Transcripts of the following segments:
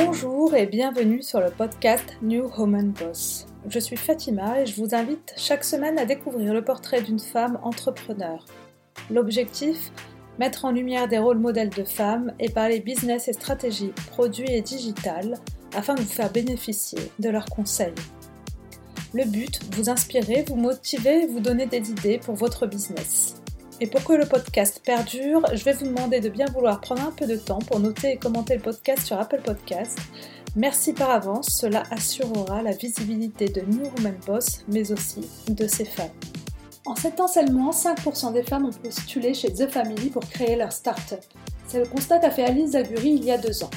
Bonjour et bienvenue sur le podcast New Woman Boss. Je suis Fatima et je vous invite chaque semaine à découvrir le portrait d'une femme entrepreneur. L'objectif Mettre en lumière des rôles modèles de femmes et parler business et stratégie, produits et digital afin de vous faire bénéficier de leurs conseils. Le but, vous inspirer, vous motiver, vous donner des idées pour votre business. Et pour que le podcast perdure, je vais vous demander de bien vouloir prendre un peu de temps pour noter et commenter le podcast sur Apple Podcast. Merci par avance, cela assurera la visibilité de New Woman Boss, mais aussi de ses femmes. En 7 ans seulement, 5% des femmes ont postulé chez The Family pour créer leur start-up. C'est le constat qu'a fait Alice Zaguri il y a deux ans.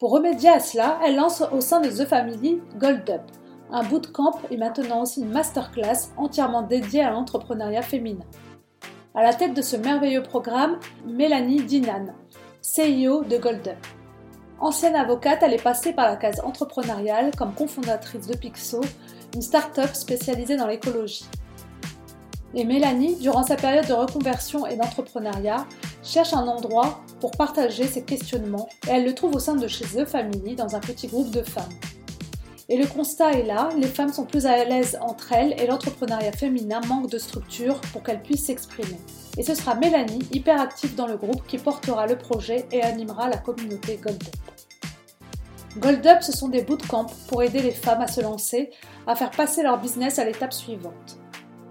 Pour remédier à cela, elle lance au sein de The Family Gold Up, un bootcamp et maintenant aussi une masterclass entièrement dédiée à l'entrepreneuriat féminin. À la tête de ce merveilleux programme, Mélanie Dinan, CEO de Golden. Ancienne avocate, elle est passée par la case entrepreneuriale comme cofondatrice de Pixo, une start-up spécialisée dans l'écologie. Et Mélanie, durant sa période de reconversion et d'entrepreneuriat, cherche un endroit pour partager ses questionnements et elle le trouve au sein de chez The Family dans un petit groupe de femmes. Et le constat est là, les femmes sont plus à l'aise entre elles et l'entrepreneuriat féminin manque de structure pour qu'elles puissent s'exprimer. Et ce sera Mélanie, hyper active dans le groupe, qui portera le projet et animera la communauté Gold Up. Gold Up, ce sont des bootcamps pour aider les femmes à se lancer, à faire passer leur business à l'étape suivante.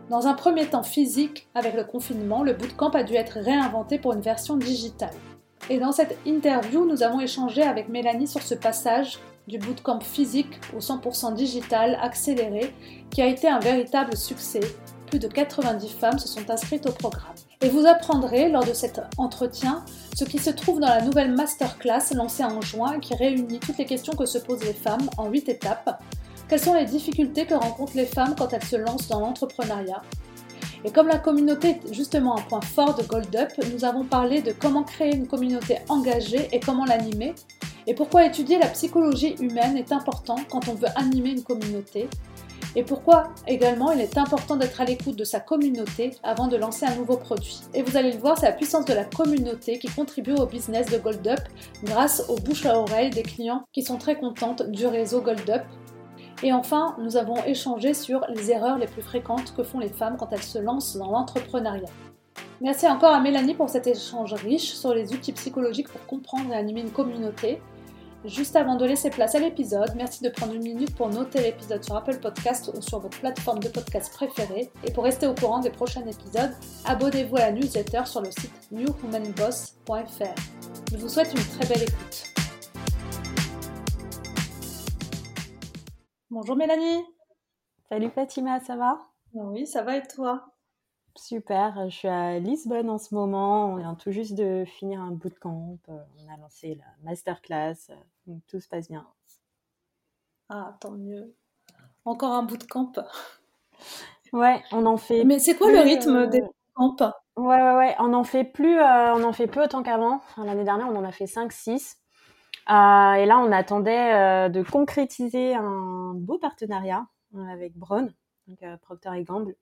Dans un premier temps physique, avec le confinement, le bootcamp a dû être réinventé pour une version digitale. Et dans cette interview, nous avons échangé avec Mélanie sur ce passage du bootcamp physique au 100% digital accéléré qui a été un véritable succès. Plus de 90 femmes se sont inscrites au programme. Et vous apprendrez lors de cet entretien ce qui se trouve dans la nouvelle masterclass lancée en juin qui réunit toutes les questions que se posent les femmes en 8 étapes. Quelles sont les difficultés que rencontrent les femmes quand elles se lancent dans l'entrepreneuriat? Et comme la communauté est justement un point fort de Gold Up, nous avons parlé de comment créer une communauté engagée et comment l'animer, et pourquoi étudier la psychologie humaine est important quand on veut animer une communauté, et pourquoi également il est important d'être à l'écoute de sa communauté avant de lancer un nouveau produit? Et vous allez le voir, c'est la puissance de la communauté qui contribue au business de Gold Up grâce aux bouches à oreille des clients qui sont très contentes du réseau Gold Up et enfin, nous avons échangé sur les erreurs les plus fréquentes que font les femmes quand elles se lancent dans l'entrepreneuriat. Merci encore à Mélanie pour cet échange riche sur les outils psychologiques pour comprendre et animer une communauté. Juste avant de laisser place à l'épisode, merci de prendre une minute pour noter l'épisode sur Apple Podcast ou sur votre plateforme de podcast préférée. Et pour rester au courant des prochains épisodes, abonnez-vous à la newsletter sur le site newhumanboss.fr. Je vous souhaite une très belle écoute. Bonjour Mélanie. Salut Fatima, ça va? Oui, ça va et toi? Super, je suis à Lisbonne en ce moment. On vient tout juste de finir un bootcamp. On a lancé la masterclass. Donc tout se passe bien. Ah, tant mieux. Encore un bootcamp. Ouais, on en fait. Mais c'est quoi le rythme euh, des bootcamps? Ouais, ouais, ouais. On en fait plus, euh, on en fait peu autant qu'avant. L'année dernière, on en a fait 5-6. Euh, et là, on attendait euh, de concrétiser un beau partenariat euh, avec Braun, donc Procter et Gamble,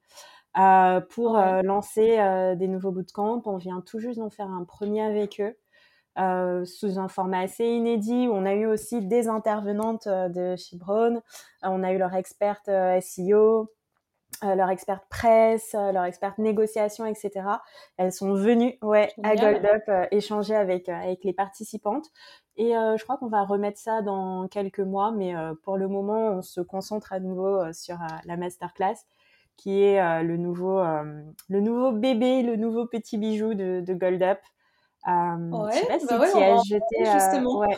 pour lancer des nouveaux bootcamps. On vient tout juste d'en faire un premier avec eux. sous un format assez inédit où on a eu aussi des intervenantes de chez Braun. on a eu leur experte SEO, euh, leur experte presse, euh, leur experte négociation, etc. Elles sont venues ouais, à Gold Up euh, échanger avec, avec les participantes. Et je crois qu'on va remettre ça dans quelques mois, mais pour le moment, on se concentre à nouveau sur la masterclass, qui est le, nouveau, le nouveau bébé, le nouveau petit bijou de, de Gold Up. ouais, je sais pas si bah tu as jeté, ouais.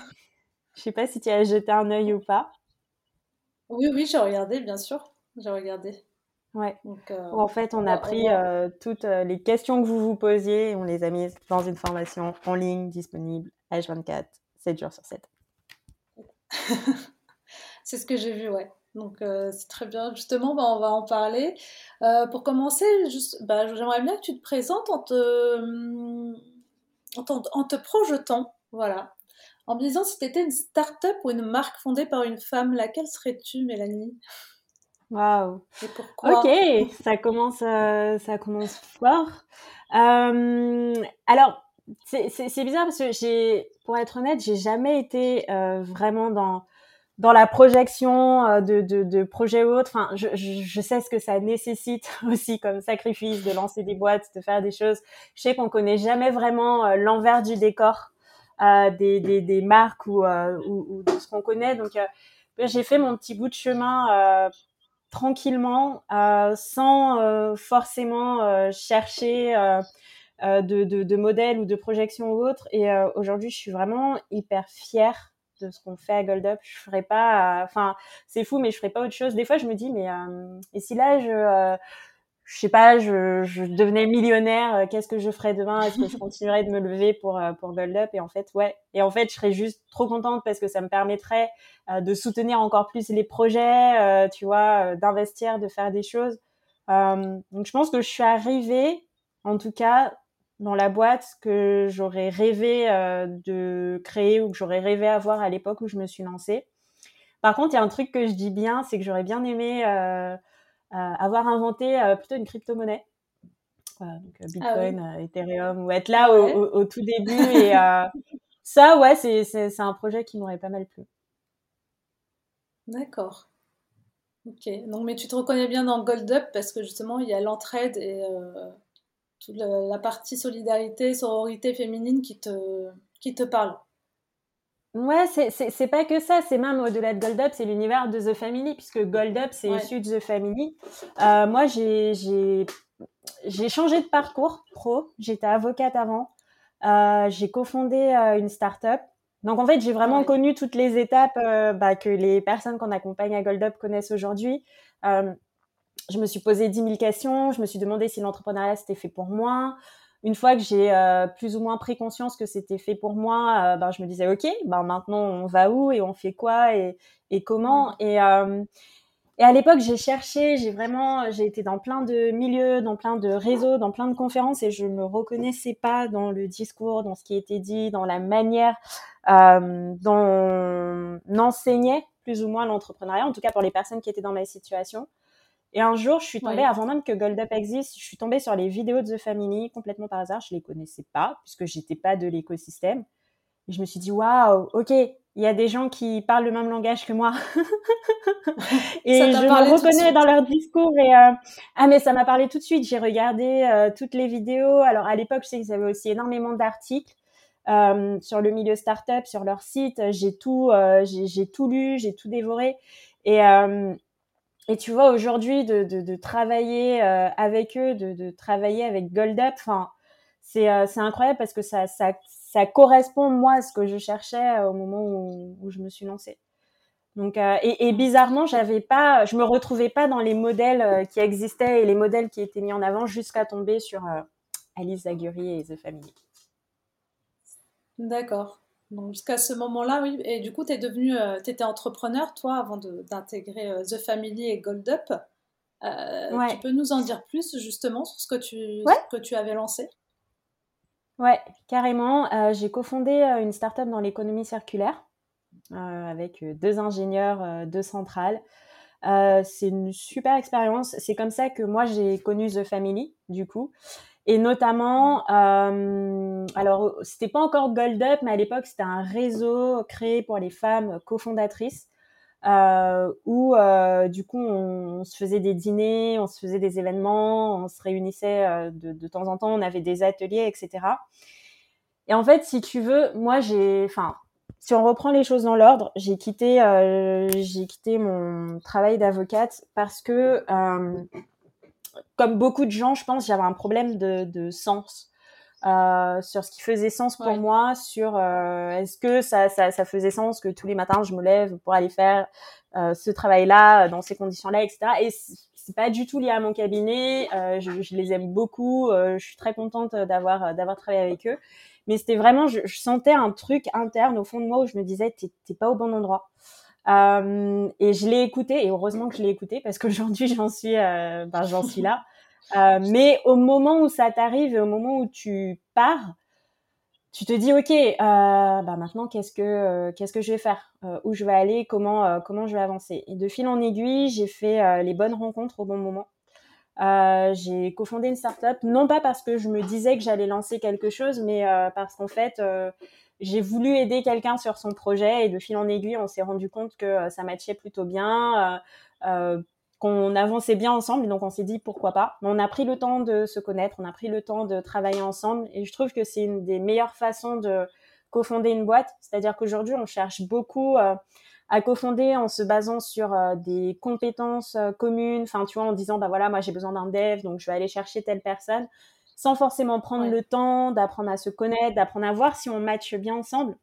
Je sais pas si tu as jeté un œil ou pas. Oui, oui, j'ai regardé, bien sûr. J'ai regardé. Ouais. Donc, euh, en fait, on a pris euh, toutes euh, les questions que vous vous posiez et on les a mises dans une formation en ligne disponible H24, 7 jours sur 7. c'est ce que j'ai vu, ouais. Donc c'est très bien. Justement, bah, on va en parler. pour commencer, juste, bah, j'aimerais bien que tu te présentes en te, en te projetant. Voilà. En me disant si tu étais une start-up ou une marque fondée par une femme, laquelle serais-tu, Mélanie? Waouh. Ok, ça commence, euh, ça commence fort. Euh, alors, c'est bizarre parce que j'ai, pour être honnête, j'ai jamais été vraiment dans dans la projection euh, de, de, de projets autres, enfin, je, je, sais ce que ça nécessite aussi comme sacrifice de lancer des boîtes, de faire des choses. Je sais qu'on connaît jamais vraiment euh, l'envers du décor euh, des, des, des, marques ou, euh, ou, ou, de ce qu'on connaît. Donc, j'ai fait mon petit bout de chemin tranquillement, sans forcément chercher de, de, de modèles ou de projections ou autres. Et aujourd'hui, je suis vraiment hyper fière de ce qu'on fait à Gold Up. Je ferais pas, enfin, c'est fou, mais je ferais pas autre chose. Des fois, je me dis, mais euh, et si là, je, euh, je sais pas, je, je devenais millionnaire, euh, qu'est-ce que je ferais demain? Est-ce que je continuerais de me lever pour pour Gold Up? Et en fait, ouais. Et en fait, je serais juste trop contente parce que ça me permettrait de soutenir encore plus les projets, tu vois, d'investir, de faire des choses. donc, je pense que je suis arrivée, en tout cas, dans la boîte que j'aurais rêvé euh, de créer ou que j'aurais rêvé avoir à l'époque où je me suis lancée. Par contre, il y a un truc que je dis bien, c'est que j'aurais bien aimé euh, euh, avoir inventé plutôt une crypto-monnaie. donc ah Bitcoin, Ethereum, ou être là au, tout début. Et ça, ouais, c'est un projet qui m'aurait pas mal plu. D'accord. Ok. Donc, mais tu te reconnais bien dans Gold Up parce que justement, il y a l'entraide et la, partie solidarité, sororité féminine qui te, qui te parle. Ouais, c'est pas que ça, c'est même au-delà de Gold Up, c'est l'univers de The Family, puisque Gold Up, c'est issu de The Family. Euh, moi, j'ai changé de parcours pro, j'étais avocate avant, euh, j'ai cofondé euh, une start-up. Donc, en fait, j'ai vraiment connu toutes les étapes bah, que les personnes qu'on accompagne à Gold Up connaissent aujourd'hui. Je me suis posé 10 000 questions, je me suis demandé si l'entrepreneuriat c'était fait pour moi. Une fois que j'ai euh, plus ou moins pris conscience que c'était fait pour moi, euh, ben, je me disais ok, ben maintenant on va où et on fait quoi et, et comment? Mmh. et, euh, et à l'époque j'ai cherché, j'ai vraiment, j'ai été dans plein de milieux, dans plein de réseaux, dans plein de conférences et je me reconnaissais pas dans le discours, dans ce qui était dit, dans la manière dont on enseignait plus ou moins l'entrepreneuriat, en tout cas pour les personnes qui étaient dans ma situation. Et un jour, je suis tombée, avant même que Gold Up existe, je suis tombée sur les vidéos de The Family complètement par hasard. Je les connaissais pas puisque j'étais pas de l'écosystème. Et je me suis dit, waouh, ok, il y a des gens qui parlent le même langage que moi. et je me reconnais dans leur discours. Et euh, ah, mais ça m'a parlé tout de suite. J'ai regardé euh, toutes les vidéos. Alors à l'époque, je sais qu'ils avaient aussi énormément d'articles. Euh, sur le milieu startup, sur leur site, j'ai tout, j'ai tout lu, j'ai tout dévoré, et et tu vois, aujourd'hui, de, de, travailler euh, avec eux, de, de, travailler avec Gold Up, enfin, c'est euh, incroyable parce que ça, ça, ça, correspond, moi, à ce que je cherchais euh, au moment où, je me suis lancée. Donc, et, et, bizarrement, j'avais pas, je me retrouvais pas dans les modèles qui existaient et les modèles qui étaient mis en avant jusqu'à tomber sur Alice Zaguri et The Family. D'accord. Donc jusqu'à ce moment-là, oui. Et du coup, tu es devenu, euh, étais entrepreneur, toi, avant d'intégrer euh, The Family et Gold Up. Euh, Tu peux nous en dire plus justement sur ce que tu, que tu avais lancé? Ouais, carrément. Euh, j'ai cofondé une start-up dans l'économie circulaire avec deux ingénieurs, deux centrales. c'est une super expérience. C'est comme ça que moi j'ai connu The Family, du coup. Et notamment, euh, alors c'était pas encore Gold Up, mais à l'époque c'était un réseau créé pour les femmes cofondatrices, euh, où euh, du coup on, se faisait des dîners, on se faisait des événements, on se réunissait euh, de, de, temps en temps, on avait des ateliers, etc. Et en fait, si tu veux, moi j'ai, enfin, si on reprend les choses dans l'ordre, j'ai quitté, euh, j'ai quitté mon travail d'avocate parce que euh, comme beaucoup de gens, je pense, j'avais un problème de, de sens. Euh, sur ce qui faisait sens pour moi, sur euh, est-ce que ça, ça, ça, faisait sens que tous les matins je me lève pour aller faire euh, ce travail-là dans ces conditions-là, etc. Et c'est pas du tout lié à mon cabinet. Je, je, les aime beaucoup. Je suis très contente d'avoir d'avoir travaillé avec eux. Mais c'était vraiment, je, je, sentais un truc interne au fond de moi où je me disais t'es pas au bon endroit. Euh, et je l'ai écouté, et heureusement que je l'ai écouté parce qu'aujourd'hui j'en suis, euh, ben, suis là. Euh, mais au moment où ça t'arrive et au moment où tu pars, tu te dis ok, bah maintenant qu'est-ce que qu'est-ce que je vais faire, où je vais aller, comment comment je vais avancer? Et de fil en aiguille, j'ai fait les bonnes rencontres au bon moment. j'ai cofondé une startup, non pas parce que je me disais que j'allais lancer quelque chose, mais parce qu'en fait, j'ai voulu aider quelqu'un sur son projet et de fil en aiguille, on s'est rendu compte que ça matchait plutôt bien, qu'on avançait bien ensemble. Donc on s'est dit pourquoi pas. On a pris le temps de se connaître, on a pris le temps de travailler ensemble et je trouve que c'est une des meilleures façons de cofonder une boîte. C'est-à-dire qu'aujourd'hui on cherche beaucoup euh, à cofonder en se basant sur euh, des compétences euh, communes. Enfin tu vois en disant bah voilà moi j'ai besoin d'un dev donc je vais aller chercher telle personne sans forcément prendre le temps d'apprendre à se connaître, d'apprendre à voir si on matche bien ensemble.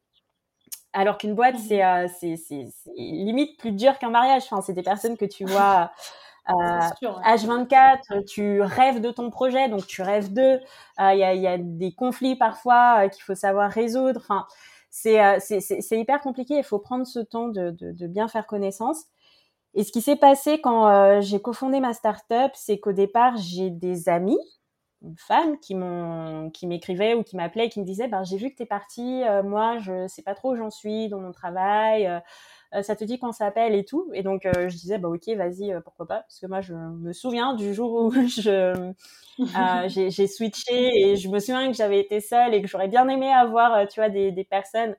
Alors qu'une boîte, mmh c'est, c'est, limite plus dur qu'un mariage. Enfin, c'est des personnes que tu vois euh, H24, tu rêves de ton projet, donc tu rêves d'eux. Il y, a, y, a, des conflits parfois qu'il faut savoir résoudre. Enfin, c'est, c'est, hyper compliqué. Il faut prendre ce temps de, de, de, bien faire connaissance. Et ce qui s'est passé quand j'ai cofondé ma startup, c'est qu'au départ, j'ai des amis femmes qui m'ont qui m'écrivaient ou qui m'appelaient et qui me disaient ben j'ai vu que tu es partie euh, moi je sais pas trop où j'en suis dans mon travail euh, euh, ça te dit qu'on s'appelle et tout. Et donc je disais bah ok vas-y pourquoi pas. Parce que moi je me souviens du jour où je j'ai switché et je me souviens que j'avais été seule et que j'aurais bien aimé avoir tu vois des, des personnes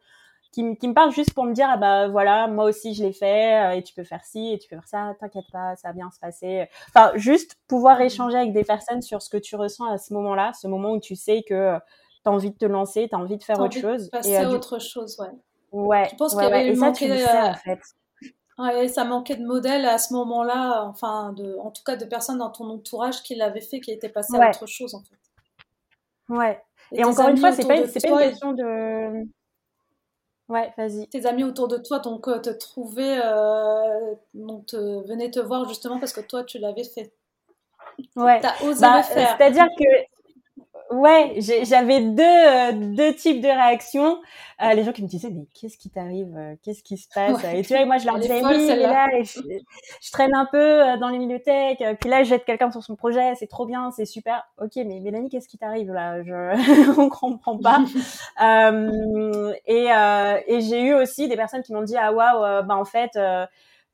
qui, me parle juste pour me dire ah bah voilà moi aussi je l'ai fait euh, et tu peux faire ci et tu peux faire ça t'inquiète pas ça va bien se passer enfin juste pouvoir mmh. échanger avec des personnes sur ce que tu ressens à ce moment-là ce moment où tu sais que tu as envie de te lancer tu as envie de faire autre chose passer et à autre chose ouais ouais je pense qu'il y avait et ça tu le sais, en fait Ouais, ça manquait de modèles à ce moment-là, enfin, de, en tout cas de personnes dans ton entourage qui l'avaient fait, qui étaient passées à autre chose, en fait. Ouais. Et, encore une fois, c'est pas, pas une question de. Ouais, vas-y. Tes amis autour de toi donc te trouvaient, euh, donc te, venaient te voir justement parce que toi tu l'avais fait. Ouais. T'as osé bah, le faire. C'est-à-dire que Ouais, j'avais deux, euh, deux types de réactions. Euh, les gens qui me disaient, mais qu'est-ce qui t'arrive euh, Qu'est-ce qui se passe? Et tu vois, moi, je leur disais, oui, là, je, traîne un peu dans les milieuthèques. Puis là, j'aide quelqu'un sur son projet, c'est trop bien, c'est super. Ok, mais Mélanie, qu'est-ce qui t'arrive là? Je... On comprend pas. et et j'ai eu aussi des personnes qui m'ont dit, ah waouh, bah en fait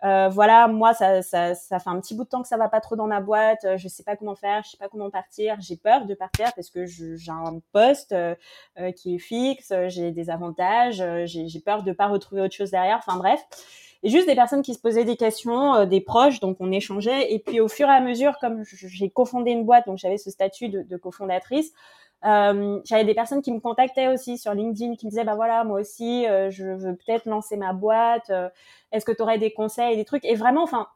euh, voilà, moi, ça, ça, ça, fait un petit bout de temps que ça va pas trop dans ma boîte. Euh, je sais pas comment faire, je sais pas comment partir. J'ai peur de partir parce que j'ai un poste euh, euh, qui est fixe, j'ai des avantages, j'ai peur de pas retrouver autre chose derrière. Enfin bref, et juste des personnes qui se posaient des questions, des proches, donc on échangeait. Et puis au fur et à mesure, comme j'ai cofondé une boîte, donc j'avais ce statut de, de cofondatrice. Euh, j'avais des personnes qui me contactaient aussi sur LinkedIn qui me disaient bah voilà moi aussi euh, je veux peut-être lancer ma boîte euh, est-ce que tu aurais des conseils des trucs? Et vraiment enfin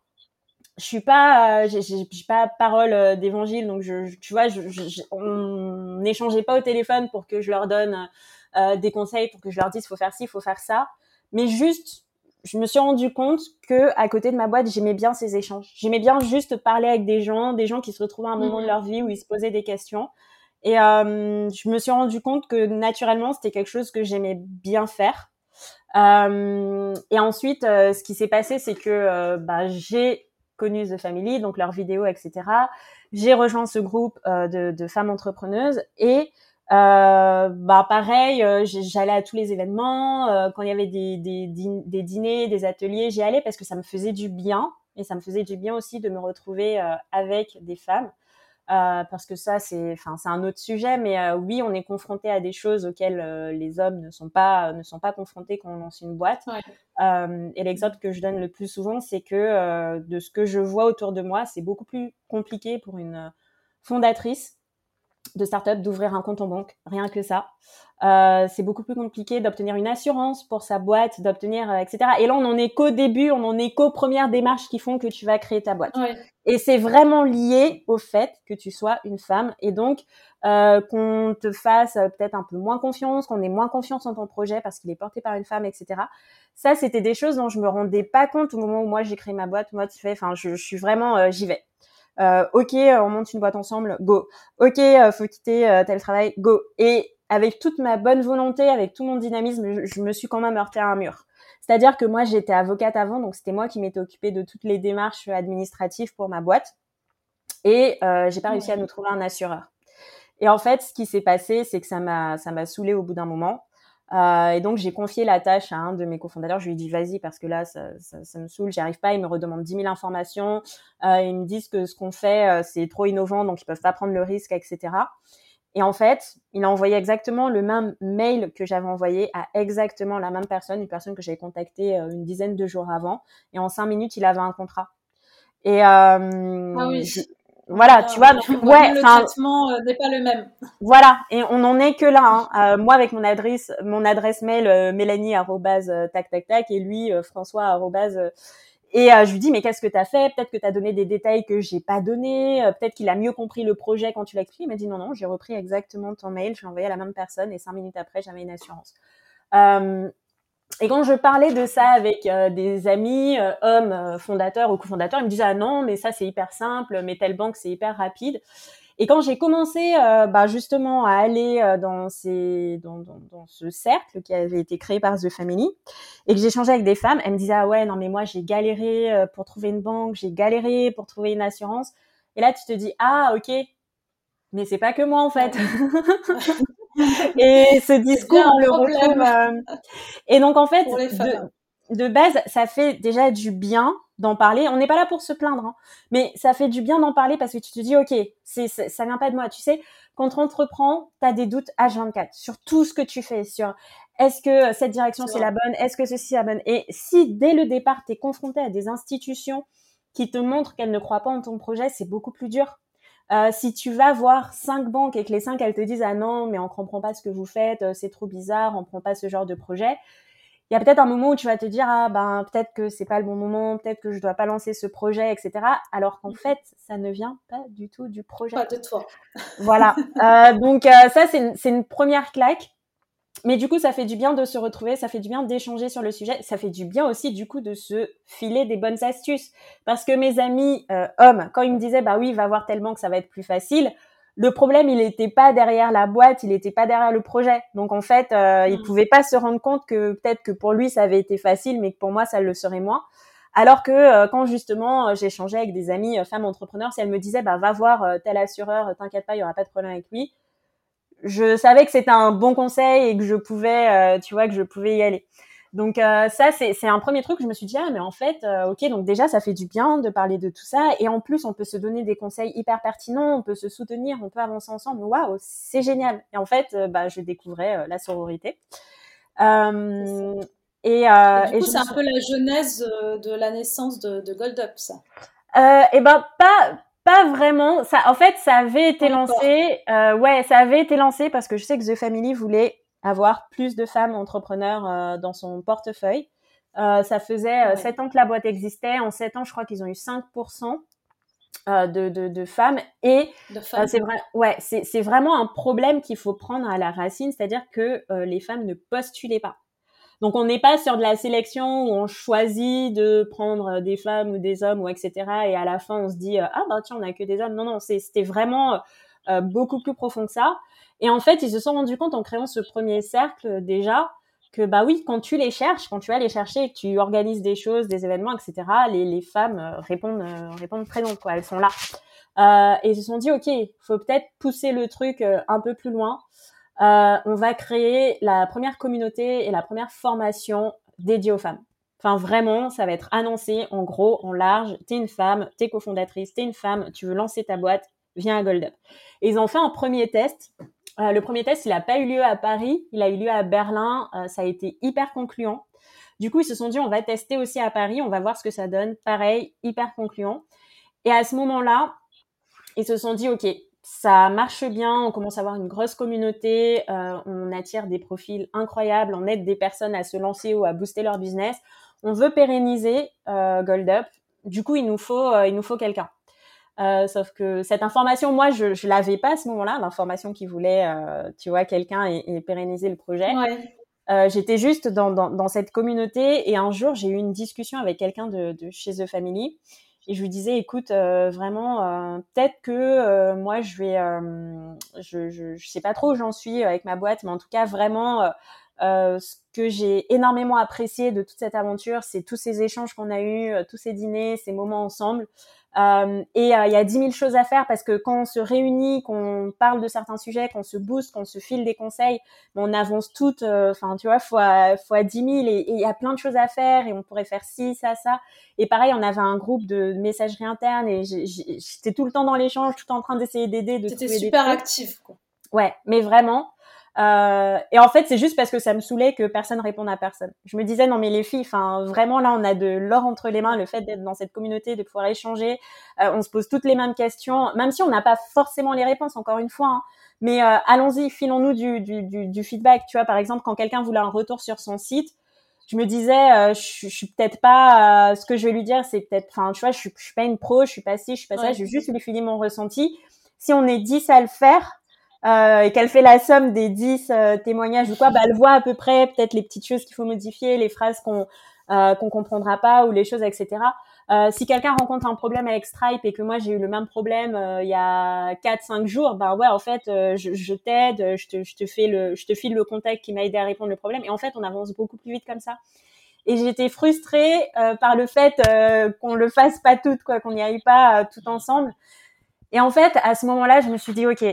je suis pas j'ai pas parole d'évangile donc je, tu vois je, je, on n'échangeait pas au téléphone pour que je leur donne des conseils pour que je leur dise faut faire ci faut faire ça. Mais juste je me suis rendu compte que à côté de ma boîte j'aimais bien ces échanges. J'aimais bien juste parler avec des gens des gens qui se retrouvaient à un moment de mmh. leur vie où ils se posaient des questions et euh, je me suis rendu compte que naturellement, c'était quelque chose que j'aimais bien faire. Euh, et ensuite, euh, ce qui s'est passé, c'est que euh, bah, j'ai connu The Family, donc leurs vidéos, etc. J'ai rejoint ce groupe de, de, femmes entrepreneuses et bah pareil, j'allais à tous les événements. quand il y avait des, des, des dîners, des ateliers, j'y allais parce que ça me faisait du bien et ça me faisait du bien aussi de me retrouver avec des femmes. Euh, parce que ça c'est enfin c'est un autre sujet mais euh, oui on est confronté à des choses auxquelles euh, les hommes ne sont pas ne sont pas confrontés quand on lance une boîte. Et l'exemple que je donne le plus souvent c'est que de ce que je vois autour de moi c'est beaucoup plus compliqué pour une fondatrice de start-up d'ouvrir un compte en banque, rien que ça. Euh, c'est beaucoup plus compliqué d'obtenir une assurance pour sa boîte, d'obtenir, euh, etc. Et là, on en est qu'au début, on en est qu'aux premières démarches qui font que tu vas créer ta boîte. Et c'est vraiment lié au fait que tu sois une femme et donc euh, qu'on te fasse peut-être un peu moins confiance, qu'on ait moins confiance en ton projet parce qu'il est porté par une femme, etc. Ça, c'était des choses dont je me rendais pas compte au moment où moi j'ai créé ma boîte. Moi, tu fais, enfin, je, je suis vraiment, j'y vais. Euh, ok, on monte une boîte ensemble, go. Ok, euh, faut quitter euh, tel travail, go. Et avec toute ma bonne volonté, avec tout mon dynamisme, je, me suis quand même heurté à un mur. C'est-à-dire que moi, j'étais avocate avant, donc c'était moi qui m'étais occupée de toutes les démarches administratives pour ma boîte. Et euh, j'ai pas réussi à nous trouver un assureur. Et en fait, ce qui s'est passé, c'est que ça m'a ça m'a saoulé au bout d'un moment. Euh, et donc, j'ai confié la tâche à un de mes cofondateurs. Je lui ai dit, vas-y, parce que là, ça, ça, ça me saoule, j'y arrive pas. Ils me redemandent 10 000 informations. Euh, ils me disent que ce qu'on fait, euh, c'est trop innovant, donc ils peuvent pas prendre le risque, etc. Et en fait, il a envoyé exactement le même mail que j'avais envoyé à exactement la même personne, une personne que j'avais contactée une dizaine de jours avant. Et en cinq minutes, il avait un contrat. Et euh, ah oui. Voilà, ah, tu vois, ouais, le traitement euh, n'est pas le même. Voilà, et on n'en est que là. Hein. Euh, moi, avec mon adresse, mon adresse mail euh, Mélanie tac tac tac, et lui François et je lui dis mais qu'est-ce que tu as fait? Peut-être que tu as donné des détails que j'ai pas donné. Peut-être qu'il a mieux compris le projet quand tu l'as écrit. Il m'a dit non non, j'ai repris exactement ton mail, je l'ai envoyé à la même personne et cinq minutes après j'avais une assurance. Et quand je parlais de ça avec euh, des amis, euh, hommes euh, fondateurs ou cofondateurs, ils me disaient ah non, mais ça c'est hyper simple, mais telle banque c'est hyper rapide. Et quand j'ai commencé bah, justement à aller dans, ces, dans, dans, dans, ce cercle qui avait été créé par The Family et que j'échangeais avec des femmes, elles me disaient ah ouais non mais moi j'ai galéré pour trouver une banque, j'ai galéré pour trouver une assurance. Et là tu te dis ah ok, mais c'est pas que moi en fait. et ce discours, on le retrouve. Euh, et donc, en fait, de, de, base, ça fait déjà du bien d'en parler. On n'est pas là pour se plaindre, hein, mais ça fait du bien d'en parler parce que tu te dis, OK, c'est, ça vient pas de moi. Tu sais, quand tu entreprends, tu as des doutes H24 sur tout ce que tu fais, sur est-ce que cette direction c'est la bonne, est-ce que ceci est la bonne? Et si dès le départ, tu es confronté à des institutions qui te montrent qu'elles ne croient pas en ton projet, c'est beaucoup plus dur euh, si tu vas voir cinq banques et que les cinq elles te disent ah non mais on comprend pas ce que vous faites, euh, c'est trop bizarre, on prend pas ce genre de projet, il y a peut-être un moment où tu vas te dire ah ben peut-être que c'est pas le bon moment, peut-être que je dois pas lancer ce projet, etc. Alors qu'en fait ça ne vient pas du tout du projet. Pas de toi. voilà. Euh, donc euh, ça c'est une, une première claque mais du coup, ça fait du bien de se retrouver, ça fait du bien d'échanger sur le sujet, ça fait du bien aussi du coup de se filer des bonnes astuces. Parce que mes amis euh, hommes, quand ils me disaient bah oui, va voir tellement que ça va être plus facile, le problème il n'était pas derrière la boîte, il n'était pas derrière le projet. Donc en fait, euh, il mm. pouvait pas se rendre compte que peut-être que pour lui ça avait été facile, mais que pour moi ça le serait moins. Alors que euh, quand justement euh, j'échangeais avec des amis femmes entrepreneurs, si elles me disaient bah va voir tel assureur, t'inquiète pas, il y aura pas de problème avec lui je savais que c'était un bon conseil et que je pouvais, euh, tu vois, que je pouvais y aller. Donc euh, ça, c'est un premier truc. Je me suis dit ah mais en fait, euh, ok, donc déjà ça fait du bien de parler de tout ça et en plus on peut se donner des conseils hyper pertinents, on peut se soutenir, on peut avancer ensemble. Waouh, c'est génial. Et en fait, bah je découvrais la sororité. et, et, du coup, c'est un peu la genèse de la naissance de, de Gold Up, ça. et ben pas pas vraiment. Ça, en fait, ça avait été lancé. Euh, ouais, ça avait été lancé parce que je sais que The Family voulait avoir plus de femmes entrepreneurs euh, dans son portefeuille. Euh, ça faisait sept ans que la boîte existait. En sept ans, je crois qu'ils ont eu 5% de, de, de, femmes. Et c'est vrai, ouais, c'est vraiment un problème qu'il faut prendre à la racine, c'est-à-dire que les femmes ne postulaient pas. Donc on n'est pas sur de la sélection où on choisit de prendre des femmes ou des hommes ou etc. Et à la fin on se dit euh, ah bah tiens on a que des hommes. Non non c'était vraiment euh, beaucoup plus profond que ça. Et en fait ils se sont rendus compte en créant ce premier cercle déjà que bah oui quand tu les cherches, quand tu vas les chercher tu organises des choses, des événements etc. Les, les femmes euh, répondent répondent présentes quoi. Elles sont là. et ils se sont dit ok faut peut-être pousser le truc un peu plus loin. Euh, on va créer la première communauté et la première formation dédiée aux femmes. Enfin, vraiment, ça va être annoncé en gros, en large. T'es une femme, t'es cofondatrice, t'es une femme, tu veux lancer ta boîte, viens à Gold Up. Et ils ont fait un premier test. Euh, le premier test, il n'a pas eu lieu à Paris, il a eu lieu à Berlin. Euh, ça a été hyper concluant. Du coup, ils se sont dit, on va tester aussi à Paris, on va voir ce que ça donne. Pareil, hyper concluant. Et à ce moment-là, ils se sont dit, OK, ça marche bien, on commence à avoir une grosse communauté, euh, on attire des profils incroyables, on aide des personnes à se lancer ou à booster leur business. On veut pérenniser euh, Gold Up. Du coup, il nous faut, euh, il nous faut quelqu'un. Sauf que cette information, moi, je, je l'avais pas à ce moment-là, l'information qui voulait, tu vois, quelqu'un et, et, pérenniser le projet. Ouais. J'étais juste dans, dans, dans, cette communauté et un jour, j'ai eu une discussion avec quelqu'un de, de chez The Family et je lui disais écoute euh, vraiment euh, peut-être que euh, moi je vais je, je, je sais pas trop où j'en suis avec ma boîte mais en tout cas vraiment ce que j'ai énormément apprécié de toute cette aventure c'est tous ces échanges qu'on a eus tous ces dîners ces moments ensemble Euh, et euh, il y a dix mille choses à faire parce que quand on se réunit, qu'on parle de certains sujets, qu'on se booste, qu'on se file des conseils, on avance toutes, euh, enfin tu vois, fois fois dix mille et il y a plein de choses à faire et on pourrait faire ci, ça, ça. Et pareil, on avait un groupe de messagerie interne et j'étais tout le temps dans l'échange, tout en train d'essayer d'aider. De C'était super actif. Quoi. Ouais, mais vraiment. Euh, et en fait, c'est juste parce que ça me saoulait que personne réponde à personne. Je me disais non mais les filles, enfin vraiment là, on a de l'or entre les mains. Le fait d'être dans cette communauté, de pouvoir échanger, euh, on se pose toutes les mêmes questions, même si on n'a pas forcément les réponses. Encore une fois, hein. mais euh, allons-y, filons-nous du, du, du, du, feedback. Tu vois, par exemple, quand quelqu'un voulait un retour sur son site, je me disais, euh, je, je, suis peut-être pas, ce que je vais lui dire, c'est peut-être, enfin, tu vois, je suis, je suis pas une pro, je suis pas ci, je suis pas ça. Je vais juste lui filer mon ressenti. Si on est 10 à le faire euh, et qu'elle fait la somme des 10 euh, témoignages ou quoi, bah, elle voit à peu près peut-être les petites choses qu'il faut modifier, les phrases qu'on euh, qu'on comprendra pas ou les choses, etc. Euh, si quelqu'un rencontre un problème avec Stripe et que moi j'ai eu le même problème il y a 4-5 jours, bah ouais, en fait, je, je t'aide, je te, je te fais le, je te file le contact qui m'a aidé à répondre le problème. Et en fait, on avance beaucoup plus vite comme ça. Et j'étais frustrée par le fait qu'on le fasse pas toutes, quoi, qu'on n'y aille pas tout ensemble. Et en fait, à ce moment-là, je me suis dit, ok,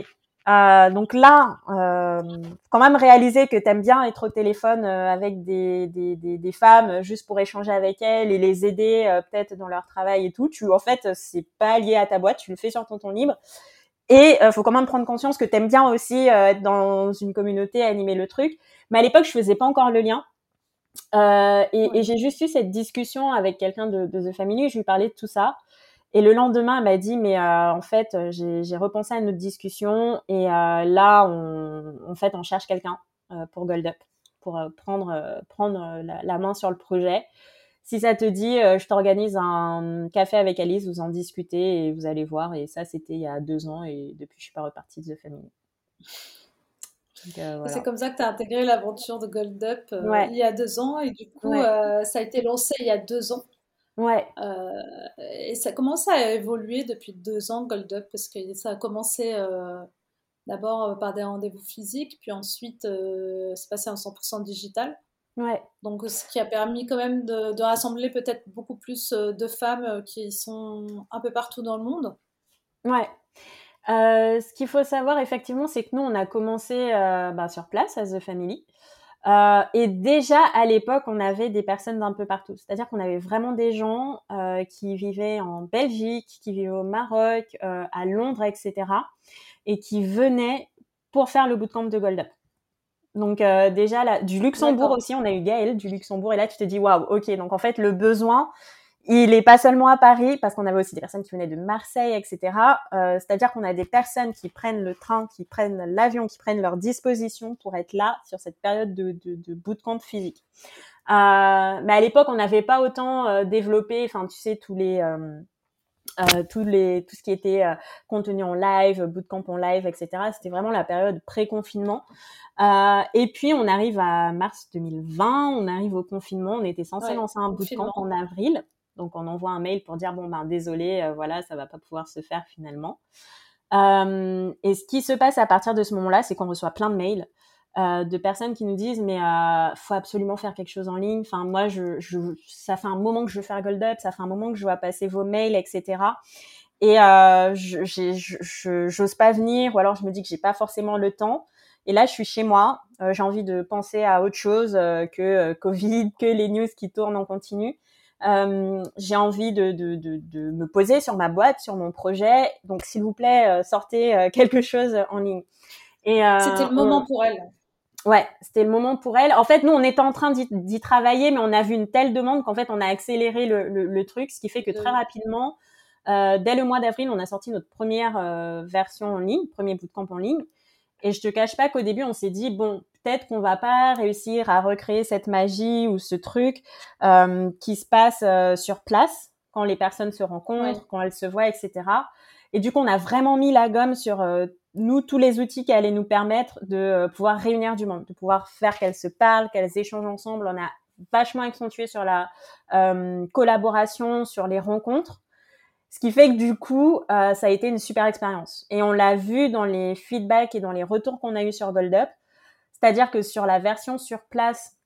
euh, donc là, euh, quand même réaliser que tu aimes bien être au téléphone euh, avec des, des, des, des, femmes juste pour échanger avec elles et les aider euh, peut-être dans leur travail et tout. Tu en fait, c'est pas lié à ta boîte, tu le fais sur ton temps libre. Et euh, faut quand même prendre conscience que tu aimes bien aussi être dans une communauté, animer le truc. Mais à l'époque, je faisais pas encore le lien. et, et j'ai juste eu cette discussion avec quelqu'un de, de The Family. Je lui parlais de tout ça. Et le lendemain, elle m'a dit, mais euh, en fait, j'ai repensé à notre discussion et euh, là, on, en fait, on cherche quelqu'un euh, pour Gold Up, pour prendre, prendre la, main sur le projet. Si ça te dit, je t'organise un café avec Alice, vous en discutez et vous allez voir. Et ça, c'était il y a deux ans et depuis, je suis pas repartie de The Family. C'est comme ça que tu as intégré l'aventure de Gold Up il y a deux ans et du coup, ça a été lancé il y a deux ans. Ouais. Euh, et ça commence à évoluer depuis deux ans, Gold Up, parce que ça a commencé euh, d'abord euh, par des rendez-vous physiques, puis ensuite c'est passé en 100% digital. Ouais. Donc, ce qui a permis quand même de, de rassembler peut-être beaucoup plus de femmes qui sont un peu partout dans le monde. Ouais. ce qu'il faut savoir effectivement, c'est que nous, on a commencé bah, sur place à The Family. Euh, et déjà à l'époque, on avait des personnes d'un peu partout. C'est-à-dire qu'on avait vraiment des gens euh, qui vivaient en Belgique, qui vivaient au Maroc, euh, à Londres, etc. Et qui venaient pour faire le bootcamp de Gold Up. Donc déjà là, du Luxembourg aussi, on a eu Gaël du Luxembourg. Et là, tu te dis waouh, ok. Donc en fait, le besoin, il est pas seulement à Paris, parce qu'on avait aussi des personnes qui venaient de Marseille, etc. Euh, C'est-à-dire qu'on a des personnes qui prennent le train, qui prennent l'avion, qui prennent leur disposition pour être là sur cette période de, de, de bootcamp physique. Euh, mais à l'époque, on n'avait pas autant euh, développé, enfin, tu sais, tous les euh, euh, tous les, tout ce qui était euh, contenu en live, bootcamp en live, etc. C'était vraiment la période pré-confinement. Euh, et puis on arrive à mars 2020, on arrive au confinement. On était censé lancer un bootcamp en avril. Donc on envoie un mail pour dire bon ben désolé, euh, voilà, ça va pas pouvoir se faire finalement. Euh, et ce qui se passe à partir de ce moment-là, c'est qu'on reçoit plein de mails euh, de personnes qui nous disent mais euh, faut absolument faire quelque chose en ligne. Enfin moi, je, ça fait un moment que je veux faire Gold Up, ça fait un moment que je vois passer vos mails, etc. Et je j'ose pas venir, ou alors je me dis que j'ai pas forcément le temps. Et là, je suis chez moi, j'ai envie de penser à autre chose que Covid, que les news qui tournent en continu. Euh, j'ai envie de, de, de, de, me poser sur ma boîte, sur mon projet. Donc, s'il vous plaît, euh, sortez euh, quelque chose en ligne. Et c'était le moment pour elle. Ouais, c'était le moment pour elle. En fait, nous, on était en train d'y travailler, mais on a vu une telle demande qu'en fait, on a accéléré le, le, le, truc, ce qui fait que très rapidement, euh, dès le mois d'avril, on a sorti notre première version en ligne, premier bootcamp en ligne. Et je te cache pas qu'au début, on s'est dit bon, peut-être qu'on va pas réussir à recréer cette magie ou ce truc euh, qui se passe euh, sur place quand les personnes se rencontrent, quand elles se voient, etc. Et du coup, on a vraiment mis la gomme sur euh, nous tous les outils qui allaient nous permettre de euh, pouvoir réunir du monde, de pouvoir faire qu'elles se parlent, qu'elles échangent ensemble. On a vachement accentué sur la collaboration, sur les rencontres. Ce qui fait que du coup, euh, ça a été une super expérience. Et on l'a vu dans les feedbacks et dans les retours qu'on a eu sur Gold Up. C'est-à-dire que sur la version sur place,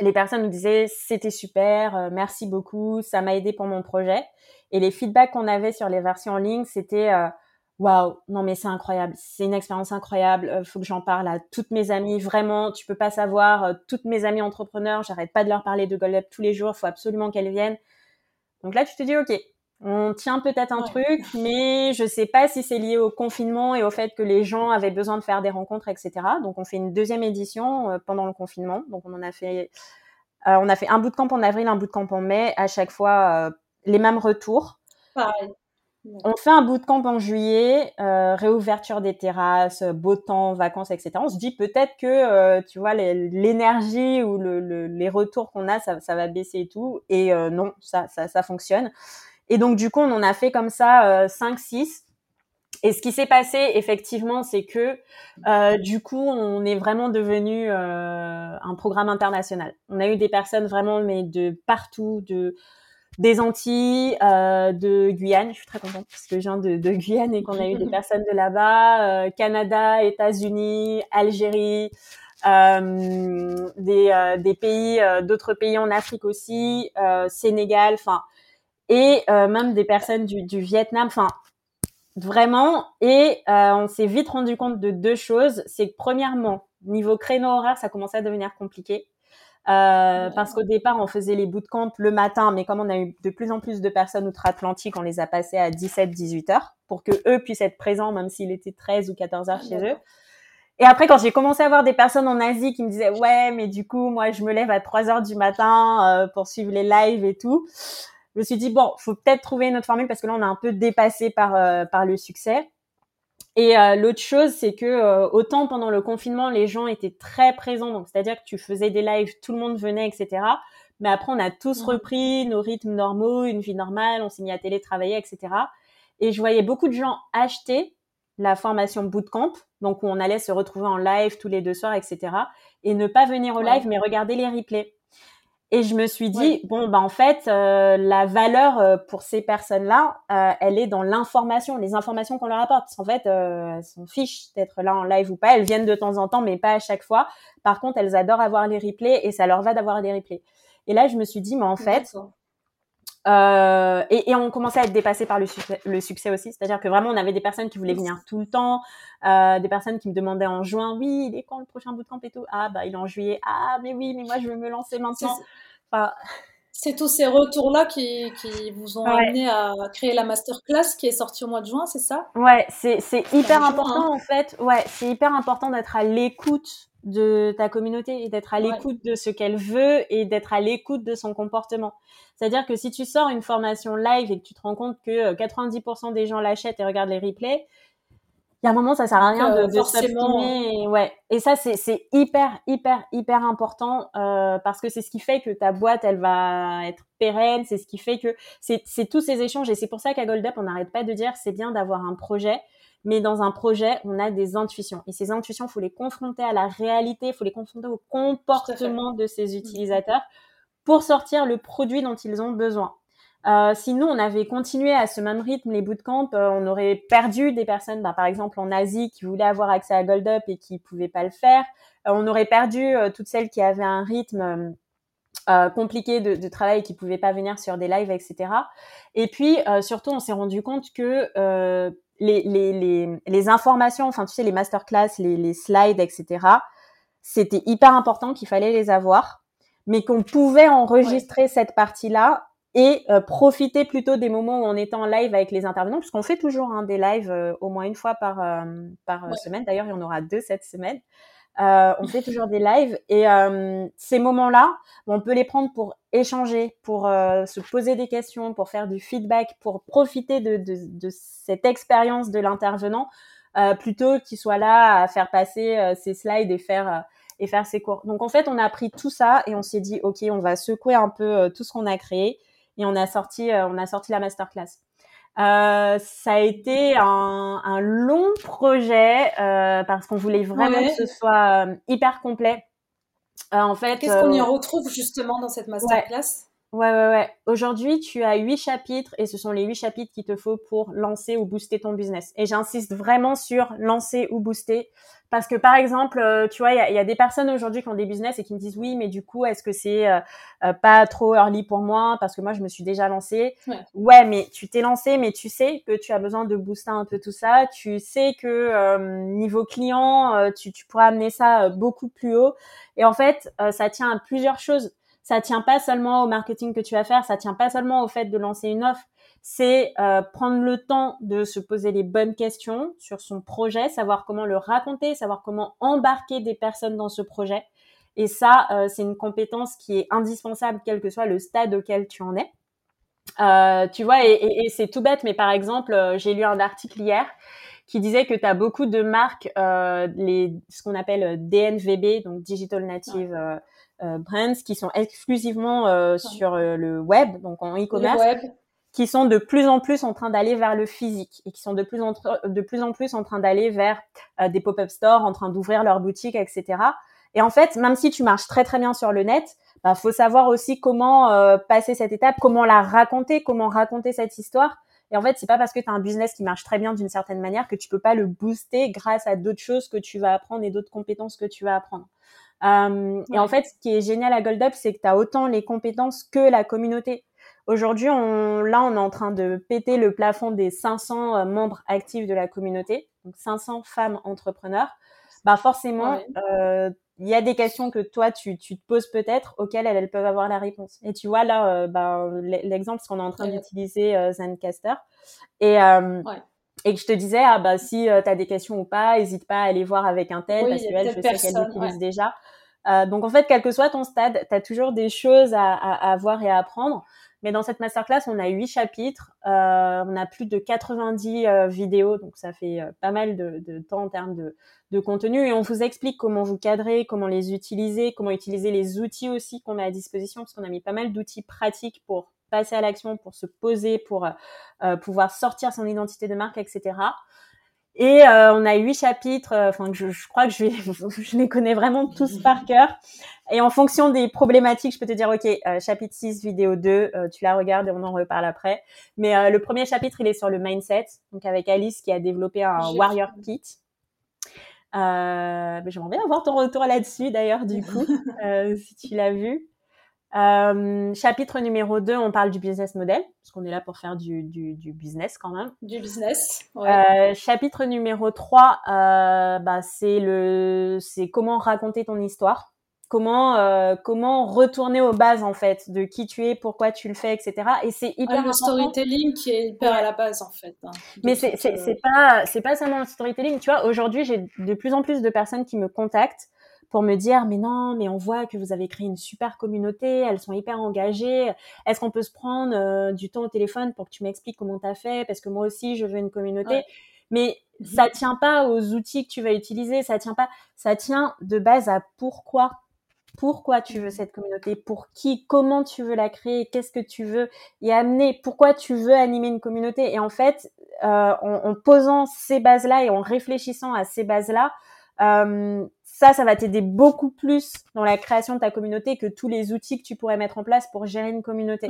les personnes nous disaient c'était super, merci beaucoup, ça m'a aidé pour mon projet. Et les feedbacks qu'on avait sur les versions en ligne, c'était waouh, non mais c'est incroyable, c'est une expérience incroyable, euh, faut que j'en parle à toutes mes amies, vraiment, tu peux pas savoir, euh, toutes mes amies entrepreneurs, j'arrête pas de leur parler de Goldup tous les jours, faut absolument qu'elles viennent. Donc là, tu te dis, ok, on tient peut-être un truc, mais je sais pas si c'est lié au confinement et au fait que les gens avaient besoin de faire des rencontres, etc. Donc on fait une deuxième édition euh, pendant le confinement. Donc on en a fait, on a fait un bout de camp en avril, un bout de camp en mai, à chaque fois les mêmes retours. Pareil. On fait un bout de camp en juillet, euh, réouverture des terrasses, beau temps, vacances, etc. On se dit peut-être que, euh, tu vois, l'énergie ou les retours qu'on a, ça, va baisser et tout. Et euh, non, ça, ça, fonctionne. Et donc, du coup, on en a fait comme ça 5, 6. Et ce qui s'est passé, effectivement, c'est que du coup, on est vraiment devenu un programme international. On a eu des personnes vraiment, mais de partout, de des Antilles, euh, de Guyane. Je suis très contente parce que je viens de, de Guyane et qu'on a eu des personnes de là-bas, euh, Canada, États-Unis, Algérie, euh, des, euh, des pays, euh, d'autres pays en Afrique aussi, Sénégal, enfin, et même des personnes du, du Vietnam, enfin, vraiment. Et on s'est vite rendu compte de deux choses. C'est que premièrement, niveau créneau horaire, ça commençait à devenir compliqué. Euh, parce qu'au départ, on faisait les bootcamps le matin, mais comme on a eu de plus en plus de personnes outre-Atlantique, on les a passés à 17-18 heures pour que eux puissent être présents, même s'il était 13 ou 14 heures chez eux. Et après, quand j'ai commencé à voir des personnes en Asie qui me disaient, ouais, mais du coup, moi, je me lève à 3 heures du matin euh, pour suivre les lives et tout. Je me suis dit, bon, faut peut-être trouver une autre formule parce que là, on a un peu dépassé par, euh, par le succès. Et euh, l'autre chose, c'est que euh, autant pendant le confinement, les gens étaient très présents, donc c'est-à-dire que tu faisais des lives, tout le monde venait, etc. Mais après, on a tous repris nos rythmes normaux, une vie normale, on s'est mis à télétravailler, etc. Et je voyais beaucoup de gens acheter la formation bootcamp, donc où on allait se retrouver en live tous les deux soirs, etc. Et ne pas venir au live, mais regarder les replays. Et je me suis dit, bon, bah, en fait, euh, la valeur euh, pour ces personnes-là, euh, elle est dans l'information, les informations qu'on leur apporte. En fait, elles s'en fichent d'être là en live ou pas. Elles viennent de temps en temps, mais pas à chaque fois. Par contre, elles adorent avoir les replays et ça leur va d'avoir des replays. Et là, je me suis dit, mais en fait, et, et, on commençait à être dépassé par le, succès, le succès aussi. C'est-à-dire que vraiment, on avait des personnes qui voulaient venir tout le temps, des personnes qui me demandaient en juin, oui, il est quand le prochain bootcamp et tout? Ah, bah, il est en juillet. Ah, mais oui, mais moi, je veux me lancer maintenant. C'est tous ces retours-là qui, qui, vous ont amené à créer la masterclass qui est sortie au mois de juin, c'est ça? Ouais, c'est hyper important hein. en fait. Ouais, c'est hyper important d'être à l'écoute de ta communauté et d'être à l'écoute de ce qu'elle veut et d'être à l'écoute de son comportement. C'est-à-dire que si tu sors une formation live et que tu te rends compte que 90% euh, des gens l'achètent et regardent les replays, il y a un moment, ça sert à rien de, de s'obstiner. Ouais. Et ça, c'est hyper, hyper, hyper important euh, parce que c'est ce qui fait que ta boîte, elle va être pérenne. C'est ce qui fait que c'est tous ces échanges. Et c'est pour ça qu'à GoldUp, on n'arrête pas de dire c'est bien d'avoir un projet. Mais dans un projet, on a des intuitions. Et ces intuitions, faut les confronter à la réalité, faut les confronter au comportement de ces utilisateurs pour sortir le produit dont ils ont besoin. Euh, si nous, on avait continué à ce même rythme les bootcamps, euh, on aurait perdu des personnes, bah, par exemple en Asie, qui voulaient avoir accès à GoldUp et qui pouvaient pas le faire. Euh, on aurait perdu euh, toutes celles qui avaient un rythme euh, compliqué de, de, travail qui pouvaient pas venir sur des lives, etc. Et puis, surtout, on s'est rendu compte que les, les, les, les, informations, enfin, tu sais, les masterclass, les, les slides, etc., c'était hyper important qu'il fallait les avoir mais qu'on pouvait enregistrer cette partie-là et euh, profiter plutôt des moments où on est en live avec les intervenants, puisqu'on fait toujours hein, des lives euh, au moins une fois par, euh, par semaine. D'ailleurs, il y en aura deux cette semaine. On fait toujours des lives et ces moments-là, on peut les prendre pour échanger, pour se poser des questions, pour faire du feedback, pour profiter de, de, de cette expérience de l'intervenant, plutôt qu'il soit là à faire passer ses slides et faire et faire ses cours. Donc en fait, on a appris tout ça et on s'est dit ok, on va secouer un peu tout ce qu'on a créé et on a sorti, euh, on a sorti la masterclass. Euh, ça a été un, un long projet euh, parce qu'on voulait vraiment que ce soit euh, hyper complet. Euh, en fait, qu'est-ce qu'on y retrouve justement dans cette masterclass? Ouais, ouais, ouais. Aujourd'hui, tu as huit chapitres et ce sont les huit chapitres qu'il te faut pour lancer ou booster ton business. Et j'insiste vraiment sur lancer ou booster Parce que par exemple, euh, tu vois, il y a, des personnes aujourd'hui qui ont des business et qui me disent oui, mais du coup, est-ce que c'est euh, euh, pas trop early pour moi? Parce que moi je me suis déjà lancée. Ouais, mais tu t'es lancé, mais tu sais que tu as besoin de booster un peu tout ça. Tu sais que niveau client, tu, tu pourras amener ça beaucoup plus haut. Et en fait, ça tient à plusieurs choses. Ça tient pas seulement au marketing que tu vas faire, ça tient pas seulement au fait de lancer une offre c'est euh, prendre le temps de se poser les bonnes questions sur son projet, savoir comment le raconter, savoir comment embarquer des personnes dans ce projet. Et ça, euh, c'est une compétence qui est indispensable, quel que soit le stade auquel tu en es. Euh, tu vois, et, et, c'est tout bête, mais par exemple, j'ai lu un article hier qui disait que tu as beaucoup de marques, les, ce qu'on appelle DNVB, donc Digital Native Brands, qui sont exclusivement sur le web, donc en e-commerce qui sont de plus en plus en train d'aller vers le physique et qui sont de plus en, de plus, en plus en train d'aller vers euh, des pop-up stores, en train d'ouvrir leurs boutiques, etc. Et en fait, même si tu marches très très bien sur le net, bah faut savoir aussi comment euh, passer cette étape, comment la raconter, comment raconter cette histoire. Et en fait, c'est pas parce que tu as un business qui marche très bien d'une certaine manière que tu peux pas le booster grâce à d'autres choses que tu vas apprendre et d'autres compétences que tu vas apprendre. Euh, Et en fait, ce qui est génial à Gold Up, c'est que tu as autant les compétences que la communauté. Aujourd'hui, on, là, on est en train de péter le plafond des 500 euh, membres actifs de la communauté, donc 500 femmes entrepreneurs. Bah forcément, euh, il y a des questions que toi tu, tu te poses peut-être auxquelles elles, elles, peuvent avoir la réponse. Et tu vois là, euh, bah, l'exemple, c'est qu'on est en train d'utiliser euh, Zencaster et et que je te disais ah bah si tu as des questions ou pas, n'hésite pas à aller voir avec un tel parce que elle, je sais qu'elle l'utilise déjà. donc en fait, quel que soit ton stade, tu as toujours des choses à, à, à voir et à apprendre. Mais dans cette masterclass, on a huit chapitres, euh, on a plus de 90 euh, vidéos, donc ça fait euh, pas mal de, temps en termes de, contenu. Et on vous explique comment vous cadrer, comment les utiliser, comment utiliser les outils aussi qu'on met à disposition, parce qu'on a mis pas mal d'outils pratiques pour passer à l'action, pour se poser, pour pouvoir sortir son identité de marque, etc. Et euh, on a huit chapitres, euh, enfin je, je, crois que je, je les connais vraiment tous par cœur. Et en fonction des problématiques, je peux te dire, ok, euh, chapitre 6, vidéo 2, tu la regardes et on en reparle après. Mais le premier chapitre, il est sur le mindset, donc avec Alice qui a développé un Warrior Kit. Euh, J'aimerais bien avoir ton retour là-dessus d'ailleurs, du coup, si tu l'as vu. Euh, chapitre numéro 2, on parle du business model, parce qu'on est là pour faire du, du, du, business quand même. Du business. Ouais. Euh, chapitre numéro 3, euh, bah, c'est le, c'est comment raconter ton histoire, comment, euh, comment retourner aux bases en fait de qui tu es, pourquoi tu le fais, etc. Et c'est hyper ouais, le storytelling qui est hyper à la base en fait. Hein, Mais c'est c'est euh, pas c'est pas seulement le storytelling. Tu vois, aujourd'hui j'ai de plus en plus de personnes qui me contactent pour me dire mais non mais on voit que vous avez créé une super communauté elles sont hyper engagées. Est-ce qu'on peut se prendre euh, du temps au téléphone pour que tu m'expliques comment tu as fait? Parce que moi aussi je veux une communauté. Mais mhm. ça tient pas aux outils que tu vas utiliser ça tient pas ça tient de base à pourquoi. Pourquoi tu veux cette communauté, pour qui, comment tu veux la créer, qu'est-ce que tu veux y amener, pourquoi tu veux animer une communauté? Et en fait, euh, en, en, posant ces bases-là et en réfléchissant à ces bases-là, euh, ça, ça va t'aider beaucoup plus dans la création de ta communauté que tous les outils que tu pourrais mettre en place pour gérer une communauté.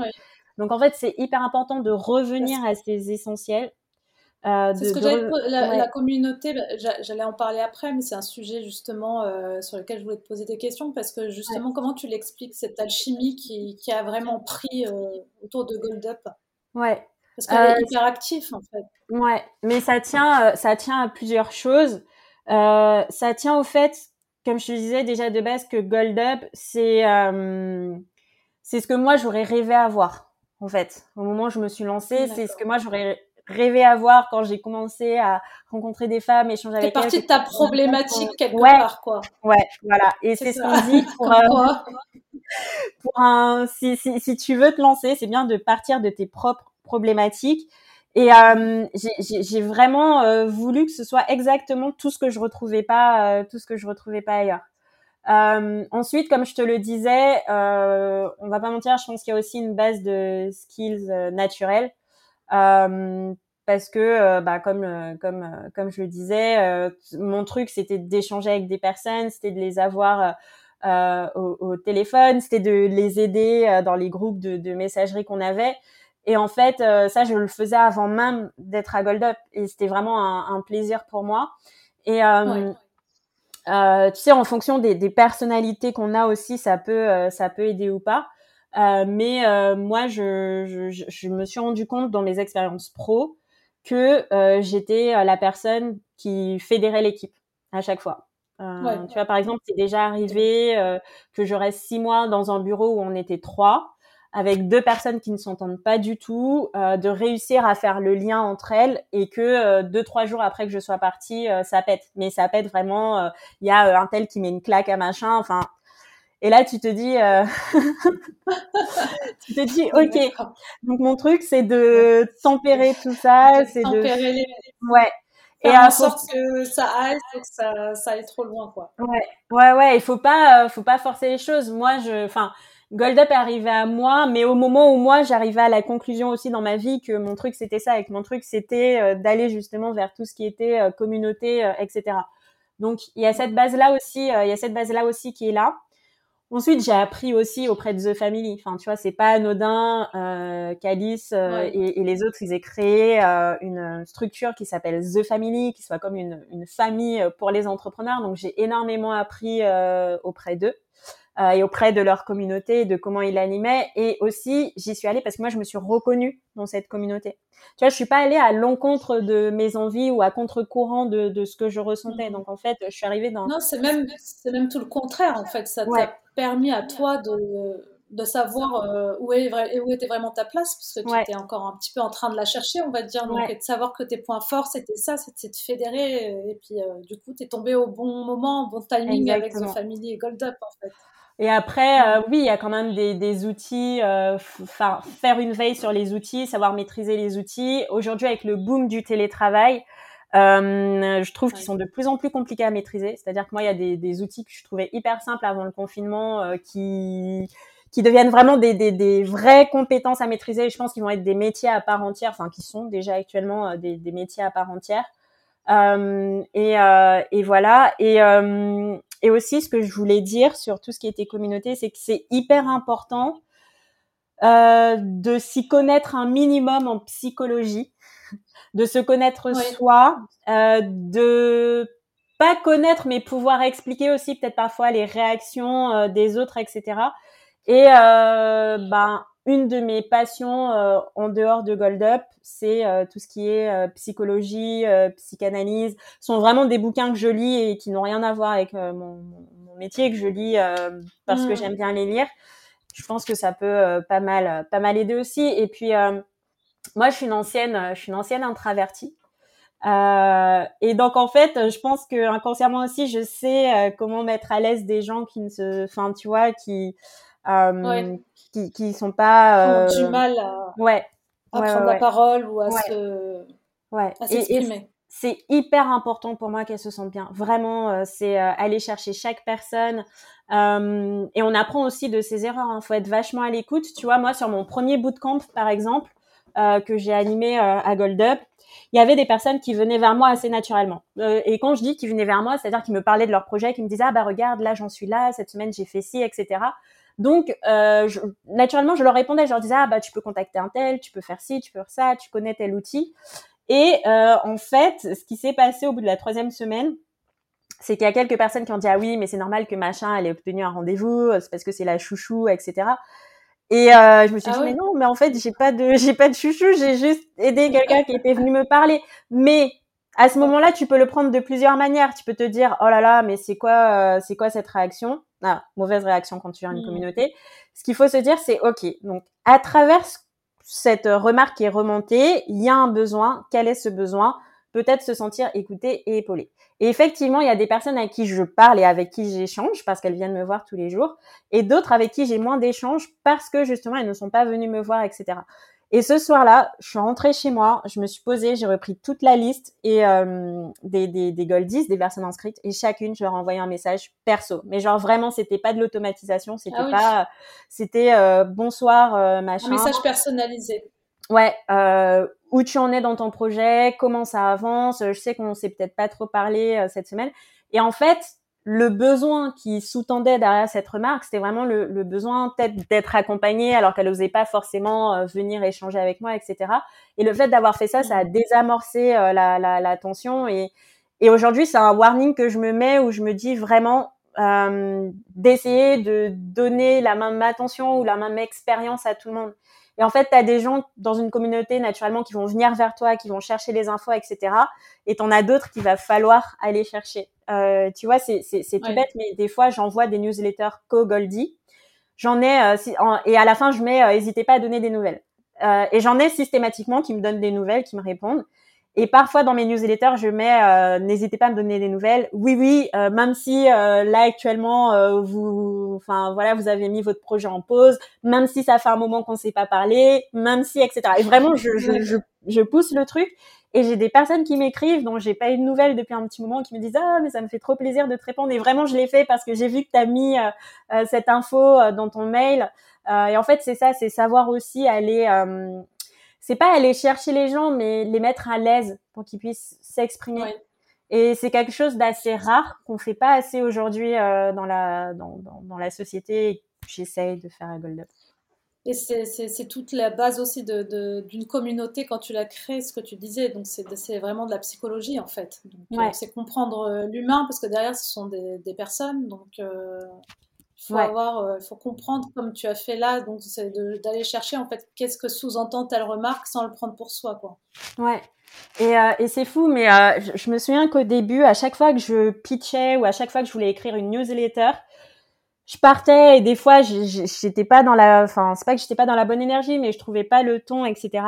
Donc en fait, c'est hyper important de revenir à ces essentiels. Euh, c'est ce que j'allais la, la, communauté, bah, j'allais en parler après, mais c'est un sujet justement euh, sur lequel je voulais te poser des questions parce que justement, comment tu l'expliques cette alchimie qui, qui a vraiment pris euh, autour de Gold Up? Ouais. Parce qu'elle est euh, hyper active en fait. Ouais, mais ça tient, ça tient à plusieurs choses. ça tient au fait comme je te disais déjà de base que Gold Up, c'est euh, c'est ce que moi j'aurais rêvé avoir en fait. Au moment où je me suis lancée, c'est ce que moi j'aurais rêvé avoir quand j'ai commencé à rencontrer des femmes, échanger avec elles. C'est partie de ta problématique quelque part, quoi. Ouais, voilà. Et c'est ce qu'on dit pour, euh, pour un, si, si, si tu veux te lancer, c'est bien de partir de tes propres problématiques et euh, j'ai vraiment euh, voulu que ce soit exactement tout ce que je retrouvais pas, euh, tout ce que je retrouvais pas ailleurs. Euh, ensuite, comme je te le disais, euh, on va pas mentir, je pense qu'il y a aussi une base de skills naturels, parce que, bah, comme comme comme je le disais, mon truc c'était d'échanger avec des personnes, c'était de les avoir au, au, téléphone, c'était de les aider dans les groupes de, de messagerie qu'on avait. Et en fait, euh, ça, je le faisais avant même d'être à Gold Up. Et c'était vraiment un, un, plaisir pour moi. Et, euh, Euh, tu sais, en fonction des, des personnalités qu'on a aussi, ça peut, euh, ça peut aider ou pas. Euh, mais euh, moi, je, je, je, me suis rendu compte dans mes expériences pro que j'étais la personne qui fédérait l'équipe à chaque fois. Ouais. Tu vois, par exemple, c'est déjà arrivé que je reste six mois dans un bureau où on était trois avec deux personnes qui ne s'entendent pas du tout, euh, de réussir à faire le lien entre elles et que euh, deux trois jours après que je sois partie, euh, ça pète. Mais ça pète vraiment. Il y a un tel qui met une claque à machin. Enfin, et là tu te dis, tu te dis, ok. Donc mon truc c'est de tempérer tout ça, c'est de tempérer les... ouais. et en sorte que ça aille, que ça, ça aille trop loin, quoi. Ouais, ouais, ouais. Il faut pas, faut pas forcer les choses. Moi, je, enfin, Gold Up est arrivé à moi, mais au moment où moi j'arrivais à la conclusion aussi dans ma vie que mon truc c'était ça et que mon truc c'était euh, d'aller justement vers tout ce qui était euh, communauté, euh, etc. Donc il y a cette base là aussi, il y a cette base là aussi qui est là. Ensuite, j'ai appris aussi auprès de The Family. Enfin, tu vois, c'est pas anodin euh, qu'Alice et, et, les autres, ils aient créé une structure qui s'appelle The Family, qui soit comme une, une famille pour les entrepreneurs. Donc, j'ai énormément appris auprès d'eux. Euh, et auprès de leur communauté, de comment ils l'animaient. Et aussi, j'y suis allée parce que moi, je me suis reconnue dans cette communauté. Tu vois, je suis pas allée à l'encontre de mes envies ou à contre-courant de, de, ce que je ressentais. Mm. Donc, en fait, je suis arrivée dans... Non, c'est même, c'est même tout le contraire, en fait. Ça t'a permis à toi de, de savoir euh, où, est, où était vraiment ta place, parce que tu étais encore un petit peu en train de la chercher, on va dire. Donc, et de savoir que tes points forts, c'était ça, c'était de fédérer. Et puis, euh, du coup, tu es tombé au bon moment, au bon timing avec The Family et Gold Up, en fait. Et après, euh, oui, il y a quand même des, des outils, euh, faire une veille sur les outils, savoir maîtriser les outils. Aujourd'hui, avec le boom du télétravail, euh, je trouve qu'ils sont de plus en plus compliqués à maîtriser. C'est-à-dire que moi, il y a des, des, outils que je trouvais hyper simples avant le confinement euh, qui qui deviennent vraiment des, des, des, vraies compétences à maîtriser. je pense qu'ils vont être des métiers à part entière, enfin qui sont déjà actuellement euh, des, des métiers à part entière. Euh, et, et, voilà. Et, et aussi, ce que je voulais dire sur tout ce qui était communauté, c'est que c'est hyper important euh, de s'y connaître un minimum en psychologie, de se connaître soi, euh, de pas connaître mais pouvoir expliquer aussi peut-être parfois les réactions euh, des autres, etc. Et euh, ben une de mes passions euh, en dehors de Gold Up, c'est euh, tout ce qui est euh, psychologie, psychanalyse. Ce sont vraiment des bouquins que je lis et qui n'ont rien à voir avec mon, mon, métier que je lis parce que mm. j'aime bien les lire. Je pense que ça peut pas mal, pas mal aider aussi. Et puis moi, je suis une ancienne, je suis une ancienne introvertie. et donc en fait, je pense que inconsciemment aussi, je sais comment mettre à l'aise des gens qui ne se, enfin tu vois, qui euh, qui, qui sont pas euh... du mal à, ouais. à prendre la parole ou à se ouais. à s'exprimer. C'est hyper important pour moi qu'elles se sentent bien. Vraiment, euh, c'est euh, aller chercher chaque personne. Euh, et on apprend aussi de ses erreurs. Il hein. faut être vachement à l'écoute. Tu vois, moi, sur mon premier bootcamp, par exemple, euh, que j'ai animé à Gold Up, il y avait des personnes qui venaient vers moi assez naturellement. Euh, et quand je dis qu'ils venaient vers moi, c'est-à-dire qu'ils me parlaient de leur projet, qu'ils me disaient ah bah regarde là j'en suis là, cette semaine j'ai fait ci, etc. Donc, euh, je, naturellement, je leur répondais, je leur disais, ah bah tu peux contacter un tel, tu peux faire ci, tu peux faire ça, tu connais tel outil. Et euh, en fait, ce qui s'est passé au bout de la troisième semaine, c'est qu'il y a quelques personnes qui ont dit ah oui, mais c'est normal que machin elle ait obtenu un rendez-vous, c'est parce que c'est la chouchou, etc. Et euh, je me suis ah dit mais non, mais en fait j'ai pas de j'ai pas de chouchou, j'ai juste aidé quelqu'un qui était venu me parler. Mais à ce moment-là, tu peux le prendre de plusieurs manières. Tu peux te dire oh là là, mais c'est quoi euh, c'est quoi cette réaction? Ah, mauvaise réaction quand tu viens une mmh. communauté. Ce qu'il faut se dire, c'est OK. Donc, à travers cette remarque qui est remontée, il y a un besoin. Quel est ce besoin? Peut-être se sentir écouté et épaulé. Et effectivement, il y a des personnes avec qui je parle et avec qui j'échange parce qu'elles viennent me voir tous les jours, et d'autres avec qui j'ai moins d'échanges parce que justement elles ne sont pas venues me voir, etc. Et ce soir-là, je suis rentrée chez moi, je me suis posée, j'ai repris toute la liste et euh, des, des, des goldies, des personnes inscrites, et chacune, je leur envoyais un message perso. Mais genre vraiment, c'était pas de l'automatisation, c'était ah pas, c'était euh, bonsoir euh, machin. Un message personnalisé. Ouais, euh, où tu en es dans ton projet, comment ça avance. Je sais qu'on s'est peut-être pas trop parlé euh, cette semaine. Et en fait, le besoin qui sous-tendait derrière cette remarque, c'était vraiment le, le besoin peut-être d'être accompagnée alors qu'elle n'osait pas forcément euh, venir échanger avec moi, etc. Et le fait d'avoir fait ça, ça a désamorcé euh, la, la, la, tension et, Et aujourd'hui, c'est un warning que je me mets où je me dis vraiment euh, d'essayer de donner la même attention ou la même expérience à tout le monde. Et en fait, tu as des gens dans une communauté naturellement qui vont venir vers toi, qui vont chercher les infos, etc. Et tu en as d'autres qu'il va falloir aller chercher. Euh, tu vois, c'est tout bête, mais des fois, j'envoie des newsletters co-Goldie. J'en ai, euh, et à la fin, je mets, n'hésitez pas à donner des nouvelles. et j'en ai systématiquement qui me donnent des nouvelles, qui me répondent. Et parfois dans mes newsletters, je mets euh, n'hésitez pas à me donner des nouvelles. Oui, oui, euh, même si euh, là actuellement vous, enfin voilà, vous avez mis votre projet en pause, même si ça fait un moment qu'on ne s'est pas parlé, même si etc. Et vraiment, je, je, je, je pousse le truc. Et j'ai des personnes qui m'écrivent dont j'ai pas eu de nouvelles depuis un petit moment, qui me disent ah mais ça me fait trop plaisir de te répondre. Et vraiment, je l'ai fait parce que j'ai vu que tu as mis cette info dans ton mail. et en fait, c'est ça, c'est savoir aussi aller c'est pas aller chercher les gens, mais les mettre à l'aise pour qu'ils puissent s'exprimer. Et c'est quelque chose d'assez rare qu'on fait pas assez aujourd'hui euh, dans la dans, dans, la société. J'essaye de faire à Gold Up. Et c'est toute la base aussi d'une de, communauté quand tu la crées, ce que tu disais. Donc c'est vraiment de la psychologie en fait. Euh, c'est comprendre euh, l'humain parce que derrière ce sont des, des personnes. Donc faut avoir, euh, faut comprendre comme tu as fait là, donc c'est d'aller chercher en fait qu'est-ce que sous-entend telle remarque sans le prendre pour soi, quoi. Ouais. Et, euh, et c'est fou, mais euh, je, me souviens qu'au début, à chaque fois que je pitchais ou à chaque fois que je voulais écrire une newsletter, je partais et des fois j'étais pas dans la, enfin c'est pas que j'étais pas dans la bonne énergie, mais je trouvais pas le ton, etc.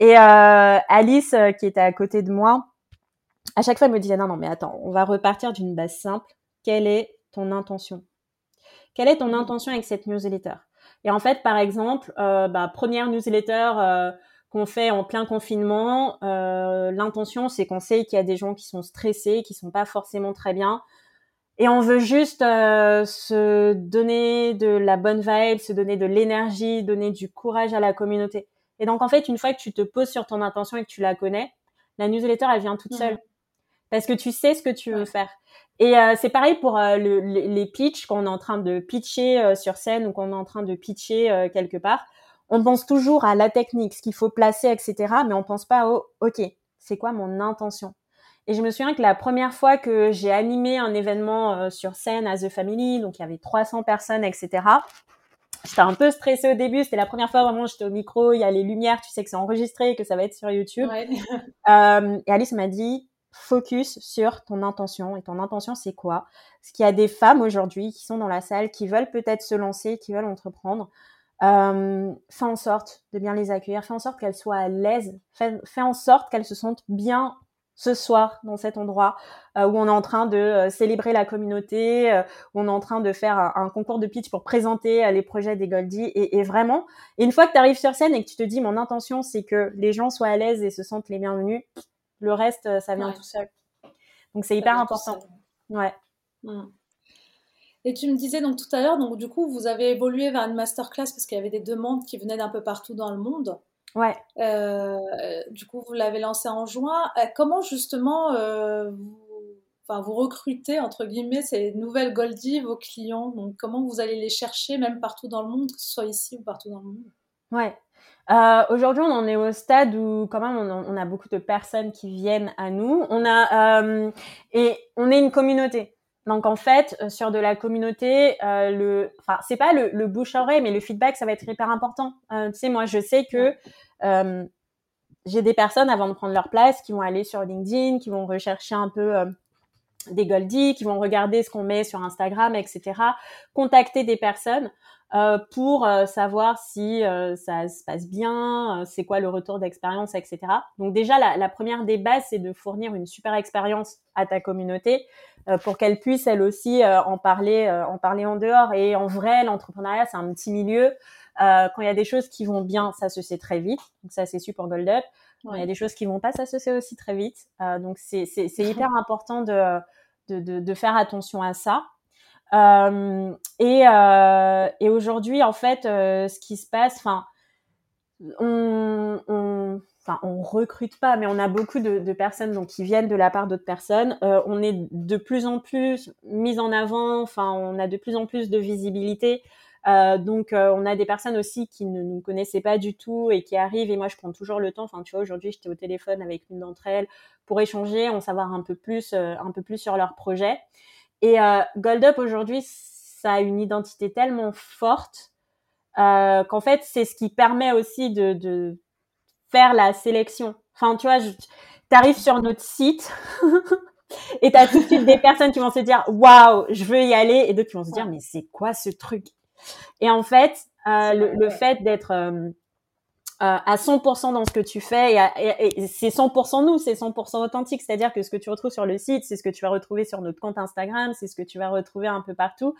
Et Alice, qui était à côté de moi, à chaque fois elle me disait non non mais attends, on va repartir d'une base simple. Quelle est ton intention? Quelle est ton intention avec cette newsletter? Et en fait, par exemple, euh, bah, première newsletter euh, qu'on fait en plein confinement, euh, l'intention, c'est qu'on sait qu'il y a des gens qui sont stressés, qui sont pas forcément très bien. Et on veut juste se donner de la bonne vibe, se donner de l'énergie, donner du courage à la communauté. Et donc, en fait, une fois que tu te poses sur ton intention et que tu la connais, la newsletter, elle vient toute mmh. Parce que tu sais ce que tu veux faire. Et euh, c'est pareil pour euh, le, les pitchs, quand on est en train de pitcher euh, sur scène ou quand on est en train de pitcher quelque part. On pense toujours à la technique, ce qu'il faut placer, etc. Mais on pense pas au OK, c'est quoi mon intention? Et je me souviens que la première fois que j'ai animé un événement sur scène à The Family, donc il y avait 300 personnes, etc. J'étais un peu stressée au début. C'était la première fois vraiment j'étais au micro, il y a les lumières, tu sais que c'est enregistré, que ça va être sur YouTube. Ouais. et Alice m'a dit focus sur ton intention. Et ton intention, c'est quoi? Parce qu'il y a des femmes aujourd'hui qui sont dans la salle, qui veulent peut-être se lancer, qui veulent entreprendre. Euh, fais en sorte de bien les accueillir, fais en sorte qu'elles soient à l'aise, fais, en sorte qu'elles se sentent bien ce soir dans cet endroit euh, où on est en train de euh, célébrer la communauté, euh, où on est en train de faire un, concours de pitch pour présenter les projets des Goldie. Et, et vraiment, une fois que tu arrives sur scène et que tu te dis mon intention c'est que les gens soient à l'aise et se sentent les bienvenus, le reste, euh, ça vient tout seul. Donc c'est hyper important. Ouais. Mmh. Et tu me disais donc tout à l'heure, donc du coup, vous avez évolué vers une masterclass parce qu'il y avait des demandes qui venaient d'un peu partout dans le monde. Ouais. Euh, du coup, vous l'avez lancé en juin. Euh, comment justement vous, enfin, vous recrutez entre guillemets ces nouvelles Goldie, vos clients? Donc comment vous allez les chercher même partout dans le monde, que ce soit ici ou partout dans le monde? Ouais. Euh, Aujourd'hui, on en est au stade où quand même on, a beaucoup de personnes qui viennent à nous. On a euh, et on est une communauté. Donc en fait, euh, sur de la communauté, euh, le, enfin c'est pas le, le bouche à oreille, mais le feedback, ça va être hyper important. Euh, tu sais, moi, je sais que euh, j'ai des personnes avant de prendre leur place qui vont aller sur LinkedIn, qui vont rechercher un peu des goldies, qui vont regarder ce qu'on met sur Instagram, etc. Contacter des personnes euh, pour euh, savoir si euh, ça se passe bien, c'est quoi le retour d'expérience, etc. Donc déjà, la, la première des bases, c'est de fournir une super expérience à ta communauté pour qu'elle puisse elle aussi en parler, en parler en dehors. Et en vrai, l'entrepreneuriat, c'est un petit milieu. quand il y a des choses qui vont bien, ça se sait très vite. Donc ça, c'est super Gold Up. Quand il y a des choses qui vont pas, ça se sait aussi très vite. donc c'est hyper important de, de, de, de faire attention à ça. Euh, et, euh, et aujourd'hui, en fait, euh, ce qui se passe, enfin, on, on, on recrute pas, mais on a beaucoup de, de personnes donc qui viennent de la part d'autres personnes. Euh, on est de plus en plus mis en avant. Enfin, on a de plus en plus de visibilité. Euh, donc, euh, on a des personnes aussi qui ne nous connaissaient pas du tout et qui arrivent. Et moi, je prends toujours le temps. Enfin, tu vois, aujourd'hui, j'étais au téléphone avec une d'entre elles pour échanger, en savoir un peu plus, un peu plus sur leur projet. Et Gold Up aujourd'hui, ça a une identité tellement forte qu'en fait, c'est ce qui permet aussi de, de faire la sélection. Enfin, tu vois, tu arrives sur notre site. et t'as tout de suite des personnes qui vont se dire waouh je veux y aller et d'autres qui vont se dire mais c'est quoi ce truc? Et en fait, euh, le, fait d'être euh, euh, à 100% dans ce que tu fais, et, c'est 100% nous, c'est 100% authentique, c'est-à-dire que ce que tu retrouves sur le site, c'est ce que tu vas retrouver sur notre compte Instagram, c'est ce que tu vas retrouver un peu partout.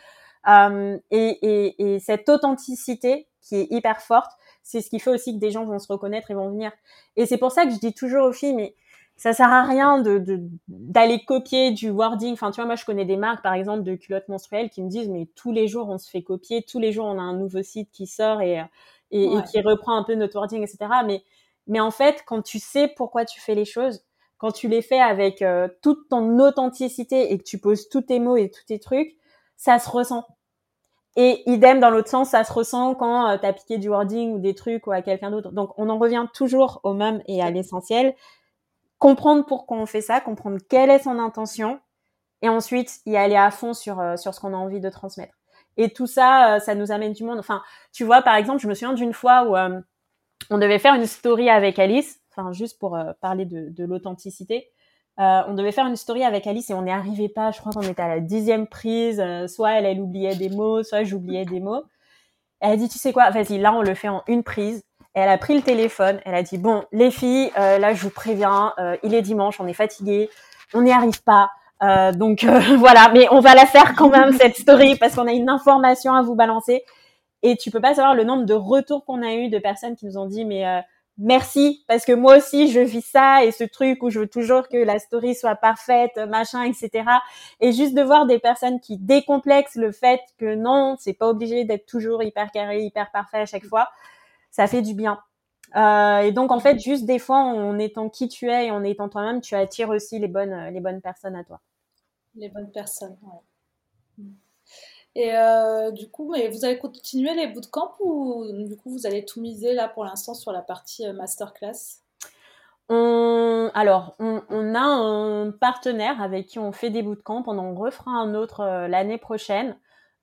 et, cette authenticité qui est hyper forte, c'est ce qui fait aussi que des gens vont se reconnaître et vont venir. Et c'est pour ça que je dis toujours aux filles, mais ça sert à rien de d'aller copier du wording. Enfin, tu vois, moi, je connais des marques, par exemple, de culottes menstruelles qui me disent, mais tous les jours, on se fait copier, tous les jours, on a un nouveau site qui sort et, et, qui reprend un peu notre wording, etc. Mais, mais en fait, quand tu sais pourquoi tu fais les choses, quand tu les fais avec euh, toute ton authenticité et que tu poses tous tes mots et tous tes trucs, ça se ressent. Et idem dans l'autre sens, ça se ressent quand euh, tu as piqué du wording ou des trucs ou à quelqu'un d'autre. Donc on en revient toujours au même et à l'essentiel comprendre pourquoi on fait ça, comprendre quelle est son intention, et ensuite y aller à fond sur, euh, sur ce qu'on a envie de transmettre. Et tout ça, euh, ça nous amène du monde. Enfin, tu vois, par exemple, je me souviens d'une fois où euh, on devait faire une story avec Alice, enfin juste pour parler de, de l'authenticité. on devait faire une story avec Alice et on n'y arrivait pas. Je crois qu'on était à la dixième prise. soit elle, elle oubliait des mots, soit j'oubliais des mots. Elle a dit, tu sais quoi, vas-y, là on le fait en une prise elle a pris le téléphone, elle a dit bon les filles, euh, là je vous préviens, euh, il est dimanche, on est fatigué, on n'y arrive pas, euh, donc voilà, mais on va la faire quand même cette story parce qu'on a une information à vous balancer et tu peux pas savoir le nombre de retours qu'on a eu de personnes qui nous ont dit mais merci parce que moi aussi je vis ça et ce truc où je veux toujours que la story soit parfaite, machin, etc. Et juste de voir des personnes qui décomplexent le fait que non, c'est pas obligé d'être toujours hyper carré, hyper parfait à chaque fois ça fait du bien. Euh, et donc en fait, juste des fois, en étant qui tu es et en étant toi-même, tu attires aussi les bonnes, euh, les bonnes personnes à toi. Les bonnes personnes. Et euh, du coup, mais vous allez continuer les bootcamps ou du coup vous allez tout miser là pour l'instant sur la partie masterclass? On, alors, on, a un partenaire avec qui on fait des bootcamps. On en refera un autre l'année prochaine.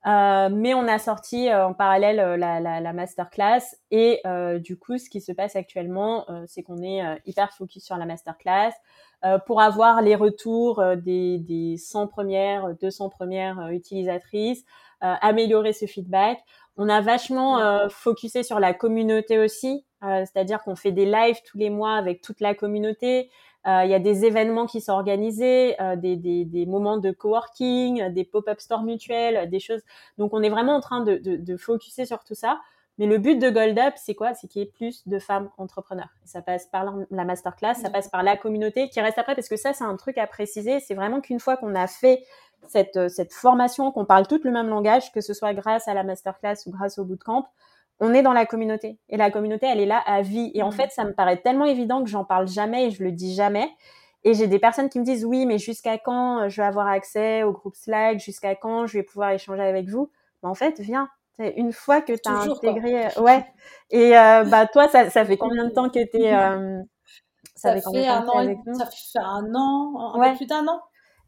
Euh, mais on a sorti euh, en parallèle euh, la, la, la, masterclass et du coup, ce qui se passe actuellement, c'est qu'on est hyper focus sur la masterclass pour avoir les retours des, des 100 premières, 200 premières utilisatrices, améliorer ce feedback. On a vachement focusé sur la communauté aussi, c'est-à-dire qu'on fait des lives tous les mois avec toute la communauté. Euh, il y a des événements qui sont organisés, euh, des, des, des, moments de coworking, des pop-up stores mutuels, des choses. Donc, on est vraiment en train de, de, de focuser sur tout ça. Mais le but de Gold Up, c'est quoi? C'est qu'il y ait plus de femmes entrepreneurs. ça passe par la masterclass, ça passe par la communauté qui reste après, parce que ça, c'est un truc à préciser. C'est vraiment qu'une fois qu'on a fait cette, cette formation, qu'on parle tout le même langage, que ce soit grâce à la masterclass ou grâce au bootcamp, on est dans la communauté. Et la communauté, elle est là à vie. Et en mm. fait, ça me paraît tellement évident que j'en parle jamais et je le dis jamais. Et j'ai des personnes qui me disent oui, mais jusqu'à quand euh, je vais avoir accès au groupe Slack? Jusqu'à quand je vais pouvoir échanger avec vous? En fait, viens. Une fois que tu as intégré, euh, ouais. Et euh, bah toi, ça, ça fait combien de temps que tu es ça, fait, un an, avec nous? ça fait un an, un peu plus d'un an.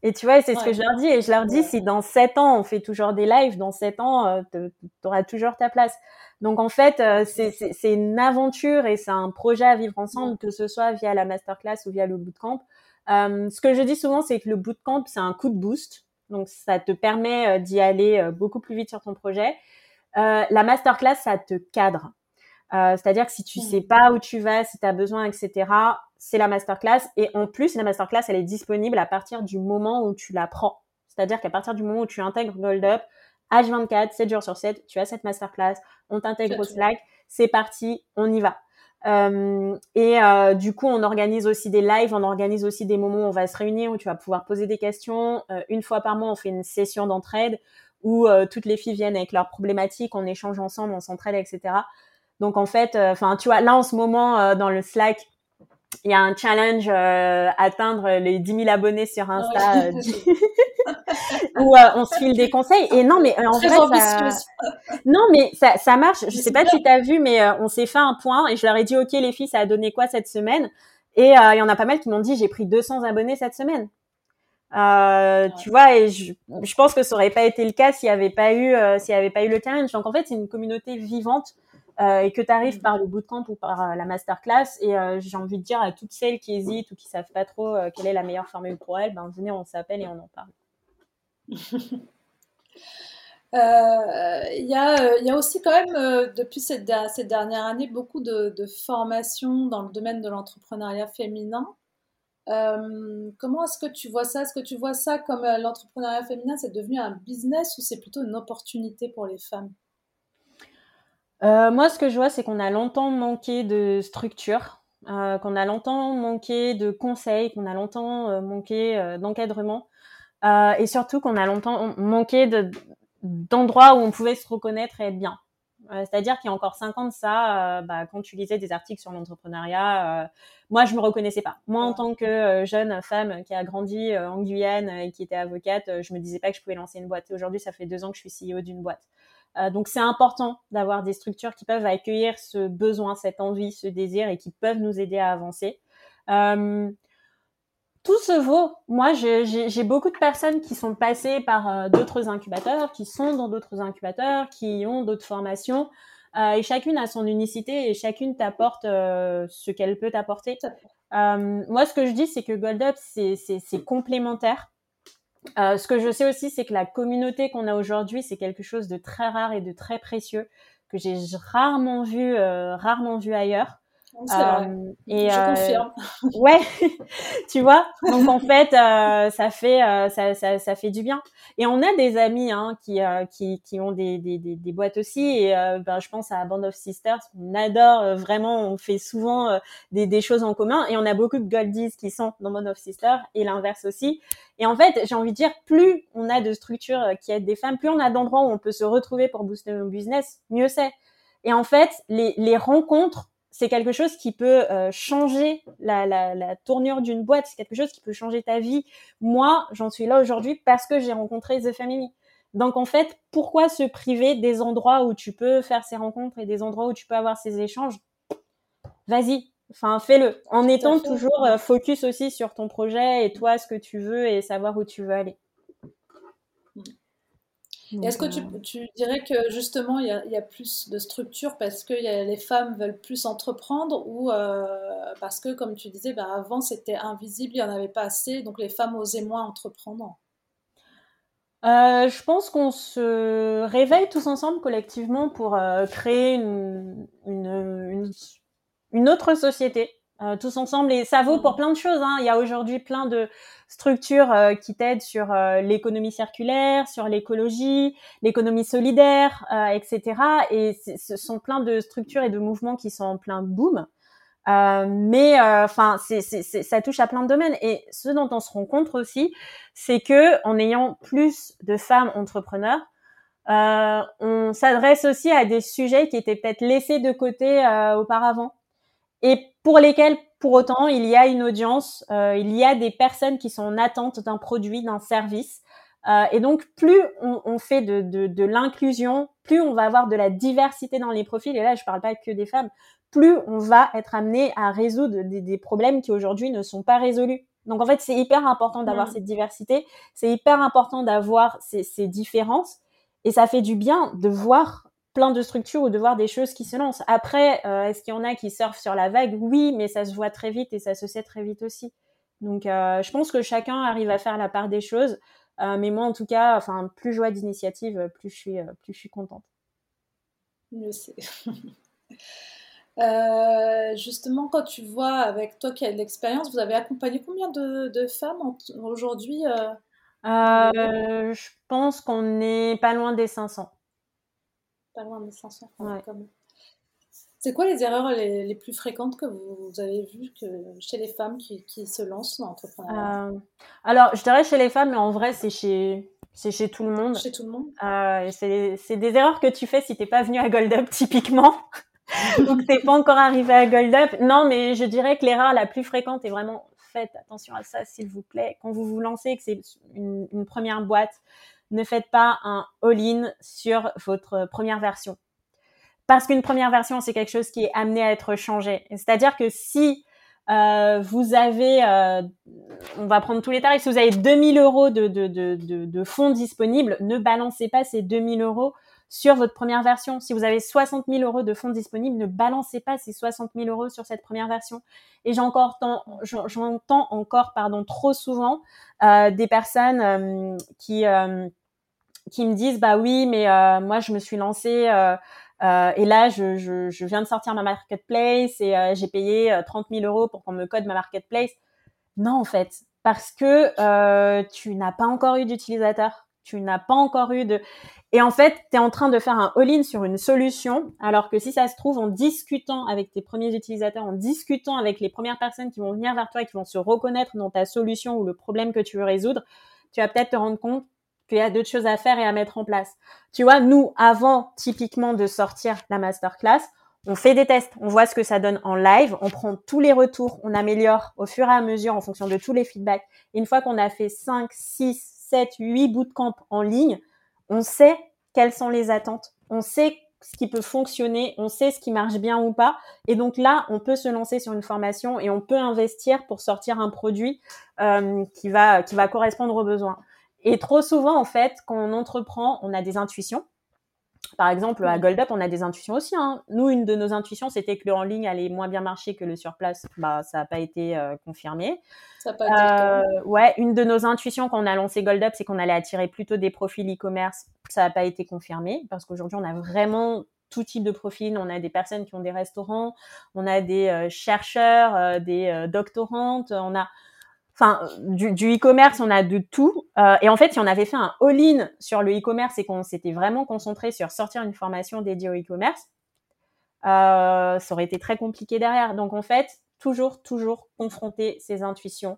Et tu vois, c'est ce que je leur dis. Et je leur dis, si dans sept ans, on fait toujours des lives, dans sept ans, tu auras toujours ta place. Donc en fait, euh, c'est une aventure et c'est un projet à vivre ensemble, que ce soit via la masterclass ou via le bootcamp. Euh, ce que je dis souvent, c'est que le bootcamp, c'est un coup de boost. Donc ça te permet euh, d'y aller euh, beaucoup plus vite sur ton projet. La masterclass, ça te cadre. C'est-à-dire que si tu sais pas où tu vas, si tu as besoin, etc., c'est la masterclass. Et en plus, la masterclass, elle est disponible à partir du moment où tu la prends. C'est-à-dire qu'à partir du moment où tu intègres Gold Up, H24, 7 jours sur 7, tu as cette masterclass, on t'intègre au Slack, c'est parti, on y va. Euh, et euh, du coup, on organise aussi des lives, on organise aussi des moments où on va se réunir, où tu vas pouvoir poser des questions. Euh, une fois par mois, on fait une session d'entraide où euh, toutes les filles viennent avec leurs problématiques, on échange ensemble, on s'entraide, etc. Donc en fait, euh, enfin, tu vois, là en ce moment dans le Slack, il y a un challenge atteindre les 10 000 abonnés sur Insta. où euh, on se file des conseils. Et non, mais en fait, ça... non, mais ça, ça marche. Je sais pas si tu as vu, mais on s'est fait un point et je leur ai dit, ok, les filles, ça a donné quoi cette semaine? Et il y en a pas mal qui m'ont dit, j'ai pris 200 abonnés cette semaine. Euh, tu vois, et je, je, pense que ça aurait pas été le cas s'il n'y avait pas eu, euh, s'il y avait pas eu le challenge. Donc en fait, c'est une communauté vivante euh, et que tu arrives mm. par le bootcamp ou par euh, la masterclass. Et j'ai envie de dire à toutes celles qui hésitent ou qui savent pas trop quelle est la meilleure formule pour elles, ben venez, on s'appelle et on en parle. Il y, a, y, a, aussi quand même, depuis cette, cette, dernière année, beaucoup de, de formations dans le domaine de l'entrepreneuriat féminin. Euh, comment est-ce que tu vois ça? Est-ce que tu vois ça comme euh, l'entrepreneuriat féminin, c'est devenu un business ou c'est plutôt une opportunité pour les femmes? Euh, Moi, ce que je vois, c'est qu'on a longtemps manqué de structure, qu'on a longtemps manqué de conseils, qu'on a longtemps manqué d'encadrement et surtout qu'on a longtemps manqué d'endroits où on pouvait se reconnaître et être bien. C'est-à-dire qu'il y a encore 50 ça, bah, quand tu lisais des articles sur l'entrepreneuriat, moi je me reconnaissais pas. Moi en tant que jeune femme qui a grandi en Guyane et qui était avocate, je me disais pas que je pouvais lancer une boîte. Aujourd'hui, ça fait deux ans que je suis CEO d'une boîte. donc c'est important d'avoir des structures qui peuvent accueillir ce besoin, cette envie, ce désir et qui peuvent nous aider à avancer. Euh, tout se vaut. Moi, j'ai beaucoup de personnes qui sont passées par euh, d'autres incubateurs, qui sont dans d'autres incubateurs, qui ont d'autres formations. Euh, et chacune a son unicité et chacune t'apporte euh, ce qu'elle peut t'apporter. moi, ce que je dis, c'est que Gold Up, c'est complémentaire. ce que je sais aussi, c'est que la communauté qu'on a aujourd'hui, c'est quelque chose de très rare et de très précieux que j'ai rarement vu, rarement vu ailleurs. Euh, et je euh, confirme. ouais, tu vois. Donc en fait, euh, ça fait euh, ça, ça, ça, fait du bien. Et on a des amis hein, qui, qui, qui ont des, des, des, des boîtes aussi. Et ben, je pense à Band of Sisters. On adore vraiment. On fait souvent des, des choses en commun. Et on a beaucoup de goldies qui sont dans Band of Sisters et l'inverse aussi. Et en fait, j'ai envie de dire, plus on a de structures qui aident des femmes, plus on a d'endroits où on peut se retrouver pour booster nos business, mieux c'est. Et en fait, les, les rencontres c'est quelque chose qui peut euh, changer la, la, la tournure d'une boîte, c'est quelque chose qui peut changer ta vie. Moi, j'en suis là aujourd'hui parce que j'ai rencontré The Family. Donc en fait, pourquoi se priver des endroits où tu peux faire ces rencontres et des endroits où tu peux avoir ces échanges? Vas-y, enfin fais-le, en étant toujours euh, focus aussi sur ton projet et toi ce que tu veux et savoir où tu veux aller. Est-ce que tu, tu, dirais que justement il y, a, y a plus de structure parce que les femmes veulent plus entreprendre ou euh, parce que comme tu disais, ben avant c'était invisible, il n'y en avait pas assez, donc les femmes osaient moins entreprendre? Euh, je pense qu'on se réveille tous ensemble collectivement pour euh, créer une, une, une, une, autre société, euh, tous ensemble. Et ça vaut pour plein de choses. Hein. Il y a aujourd'hui plein de structures euh, qui t'aident sur euh, l'économie circulaire, sur l'écologie, l'économie solidaire, etc. Et ce sont plein de structures et de mouvements qui sont en plein boom. mais enfin, ça touche à plein de domaines. Et ce dont on se rend compte aussi, c'est que en ayant plus de femmes entrepreneurs, on s'adresse aussi à des sujets qui étaient peut-être laissés de côté auparavant et pour lesquels, pour autant, il y a une audience, euh, il y a des personnes qui sont en attente d'un produit, d'un service. Euh, et donc, plus on, on fait de, de, de l'inclusion, plus on va avoir de la diversité dans les profils, et là, je parle pas que des femmes, plus on va être amené à résoudre des, des problèmes qui aujourd'hui ne sont pas résolus. Donc, en fait, c'est hyper important d'avoir mmh. cette diversité, c'est hyper important d'avoir ces, ces différences, et ça fait du bien de voir plein de structures ou de voir des choses qui se lancent. Après, euh, est-ce qu'il y en a qui surfent sur la vague? Oui, mais ça se voit très vite et ça se sait très vite aussi. Donc, euh, je pense que chacun arrive à faire la part des choses. Euh, mais moi, en tout cas, enfin, plus je vois d'initiatives, plus je suis, plus je suis contente. Je sais. justement, quand tu vois avec toi qui as de l'expérience, vous avez accompagné combien de, de femmes aujourd'hui Je pense qu'on n'est pas loin des 500 pas loin de 500. C'est quoi les erreurs les, plus fréquentes que vous, avez vues que, chez les femmes qui, se lancent dans l'entrepreneuriat? Euh, Alors, je dirais chez les femmes, mais en vrai, c'est chez, c'est chez tout le monde. Chez tout le monde? Euh, C'est des erreurs que tu fais si t'es pas venu à Gold Up, typiquement. ou que t'es pas encore arrivé à Gold Up. Non, mais je dirais que l'erreur la plus fréquente est vraiment faites attention à ça, s'il vous plaît. Quand vous vous lancez, que c'est une, une première boîte, ne faites pas un all-in sur votre première version. Parce qu'une première version, c'est quelque chose qui est amené à être changé. C'est-à-dire que si euh, vous avez, euh, on va prendre tous les tarifs, si vous avez 2000 euros de, fonds disponibles, ne balancez pas ces 2000 euros sur votre première version. Si vous avez 60 000 euros de fonds disponibles, ne balancez pas ces 60 000 euros sur cette première version. Et j'entends encore, trop souvent euh, des personnes qui qui me disent, bah oui, mais moi je me suis lancée euh, et là, je, je, viens de sortir ma marketplace et euh, j'ai payé 30 euh, 000 euros pour qu'on me code ma marketplace. Non, en fait, parce que euh, tu n'as pas encore eu d'utilisateur, tu n'as pas encore eu de... Et en fait, tu es en train de faire un all-in sur une solution, alors que si ça se trouve, en discutant avec tes premiers utilisateurs, en discutant avec les premières personnes qui vont venir vers toi et qui vont se reconnaître dans ta solution ou le problème que tu veux résoudre, tu vas peut-être te rendre compte qu'il y a d'autres choses à faire et à mettre en place. Tu vois, nous, avant typiquement de sortir la masterclass, on fait des tests, on voit ce que ça donne en live, on prend tous les retours, on améliore au fur et à mesure en fonction de tous les feedbacks. Une fois qu'on a fait 5, 6, 7, 8 bootcamps en ligne, on sait quelles sont les attentes, on sait ce qui peut fonctionner, on sait ce qui marche bien ou pas. Et donc là, on peut se lancer sur une formation et on peut investir pour sortir un produit euh, qui va qui va correspondre aux besoins. Et trop souvent, en fait, quand on entreprend, on a des intuitions. Par exemple, à Gold Up, on a des intuitions aussi. Hein. Nous, une de nos intuitions, c'était que le en ligne allait moins bien marcher que le sur place. Bah, ça n'a pas été euh, confirmé. Ça pas été euh, ouais, une de nos intuitions quand on a lancé Gold Up, c'est qu'on allait attirer plutôt des profils e-commerce. Ça n'a pas été confirmé parce qu'aujourd'hui, on a vraiment tout type de profil. On a des personnes qui ont des restaurants, on a des euh, chercheurs, euh, des doctorantes, on a enfin du, e-commerce, on a de tout. Euh, et en fait, si on avait fait un all-in sur le e-commerce et qu'on s'était vraiment concentré sur sortir une formation dédiée au e-commerce, euh, ça aurait été très compliqué derrière. Donc en fait, toujours, toujours confronter ses intuitions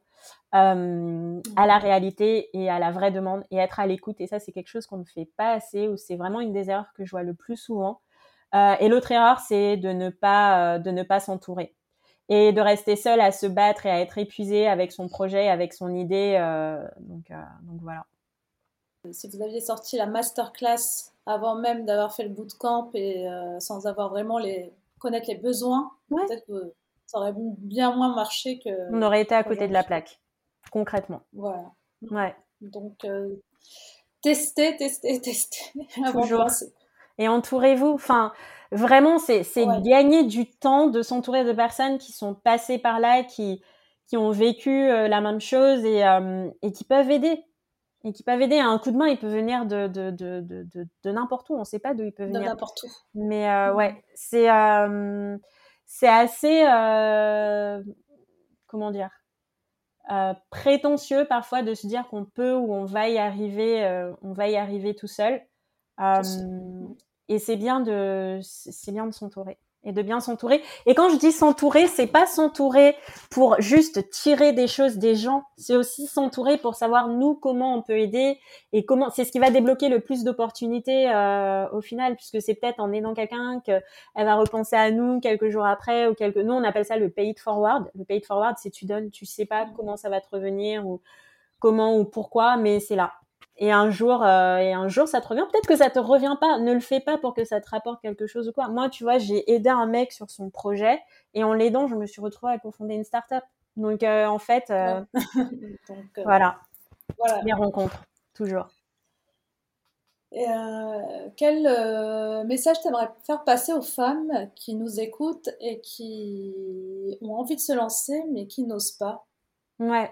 euh, à la réalité et à la vraie demande et être à l'écoute. Et ça, c'est quelque chose qu'on ne fait pas assez ou c'est vraiment une des erreurs que je vois le plus souvent. et l'autre erreur, c'est de ne pas de ne pas s'entourer et de rester seul à se battre et à être épuisé avec son projet, avec son idée. Euh, donc, euh, donc voilà. Si vous aviez sorti la masterclass avant même d'avoir fait le bootcamp et euh, sans avoir vraiment les connaître les besoins, peut-être que ça aurait bien moins marché que. On aurait été à côté de la plaque, concrètement. Voilà. Ouais. Donc testez, testez, testez avant Toujours. Et entourez-vous. Enfin, vraiment, c'est gagner du temps de s'entourer de personnes qui sont passées par là, qui, qui ont vécu euh, la même chose et, euh, et qui peuvent aider. Et qui peuvent aider. Un coup de main, il peut venir de, de, de, de, de n'importe où. On ne sait pas d'où il peut venir. De n'importe où. Mais euh, ouais, c'est c'est assez. comment dire prétentieux parfois de se dire qu'on peut ou on va y arriver, on va y arriver tout seul. Et c'est bien de, c'est bien de s'entourer et de bien s'entourer. Et quand je dis s'entourer, c'est pas s'entourer pour juste tirer des choses des gens, c'est aussi s'entourer pour savoir nous comment on peut aider et comment. C'est ce qui va débloquer le plus d'opportunités euh, au final, puisque c'est peut-être en aidant quelqu'un qu'elle va repenser à nous quelques jours après ou quelques. Nous on appelle ça le pay it forward. Le pay it forward, c'est tu donnes, tu sais pas comment ça va te revenir ou comment ou pourquoi, mais c'est là et un jour euh, et un jour ça te revient. Peut-être que ça te revient pas. Ne le fais pas pour que ça te rapporte quelque chose ou quoi. Moi tu vois j'ai aidé un mec sur son projet et en l'aidant je me suis retrouvée à cofonder une start-up. Donc euh, en fait euh, voilà. voilà. Les rencontres toujours. Et quel message t'aimerais faire passer aux femmes qui nous écoutent et qui ont envie de se lancer mais qui n'osent pas? Ouais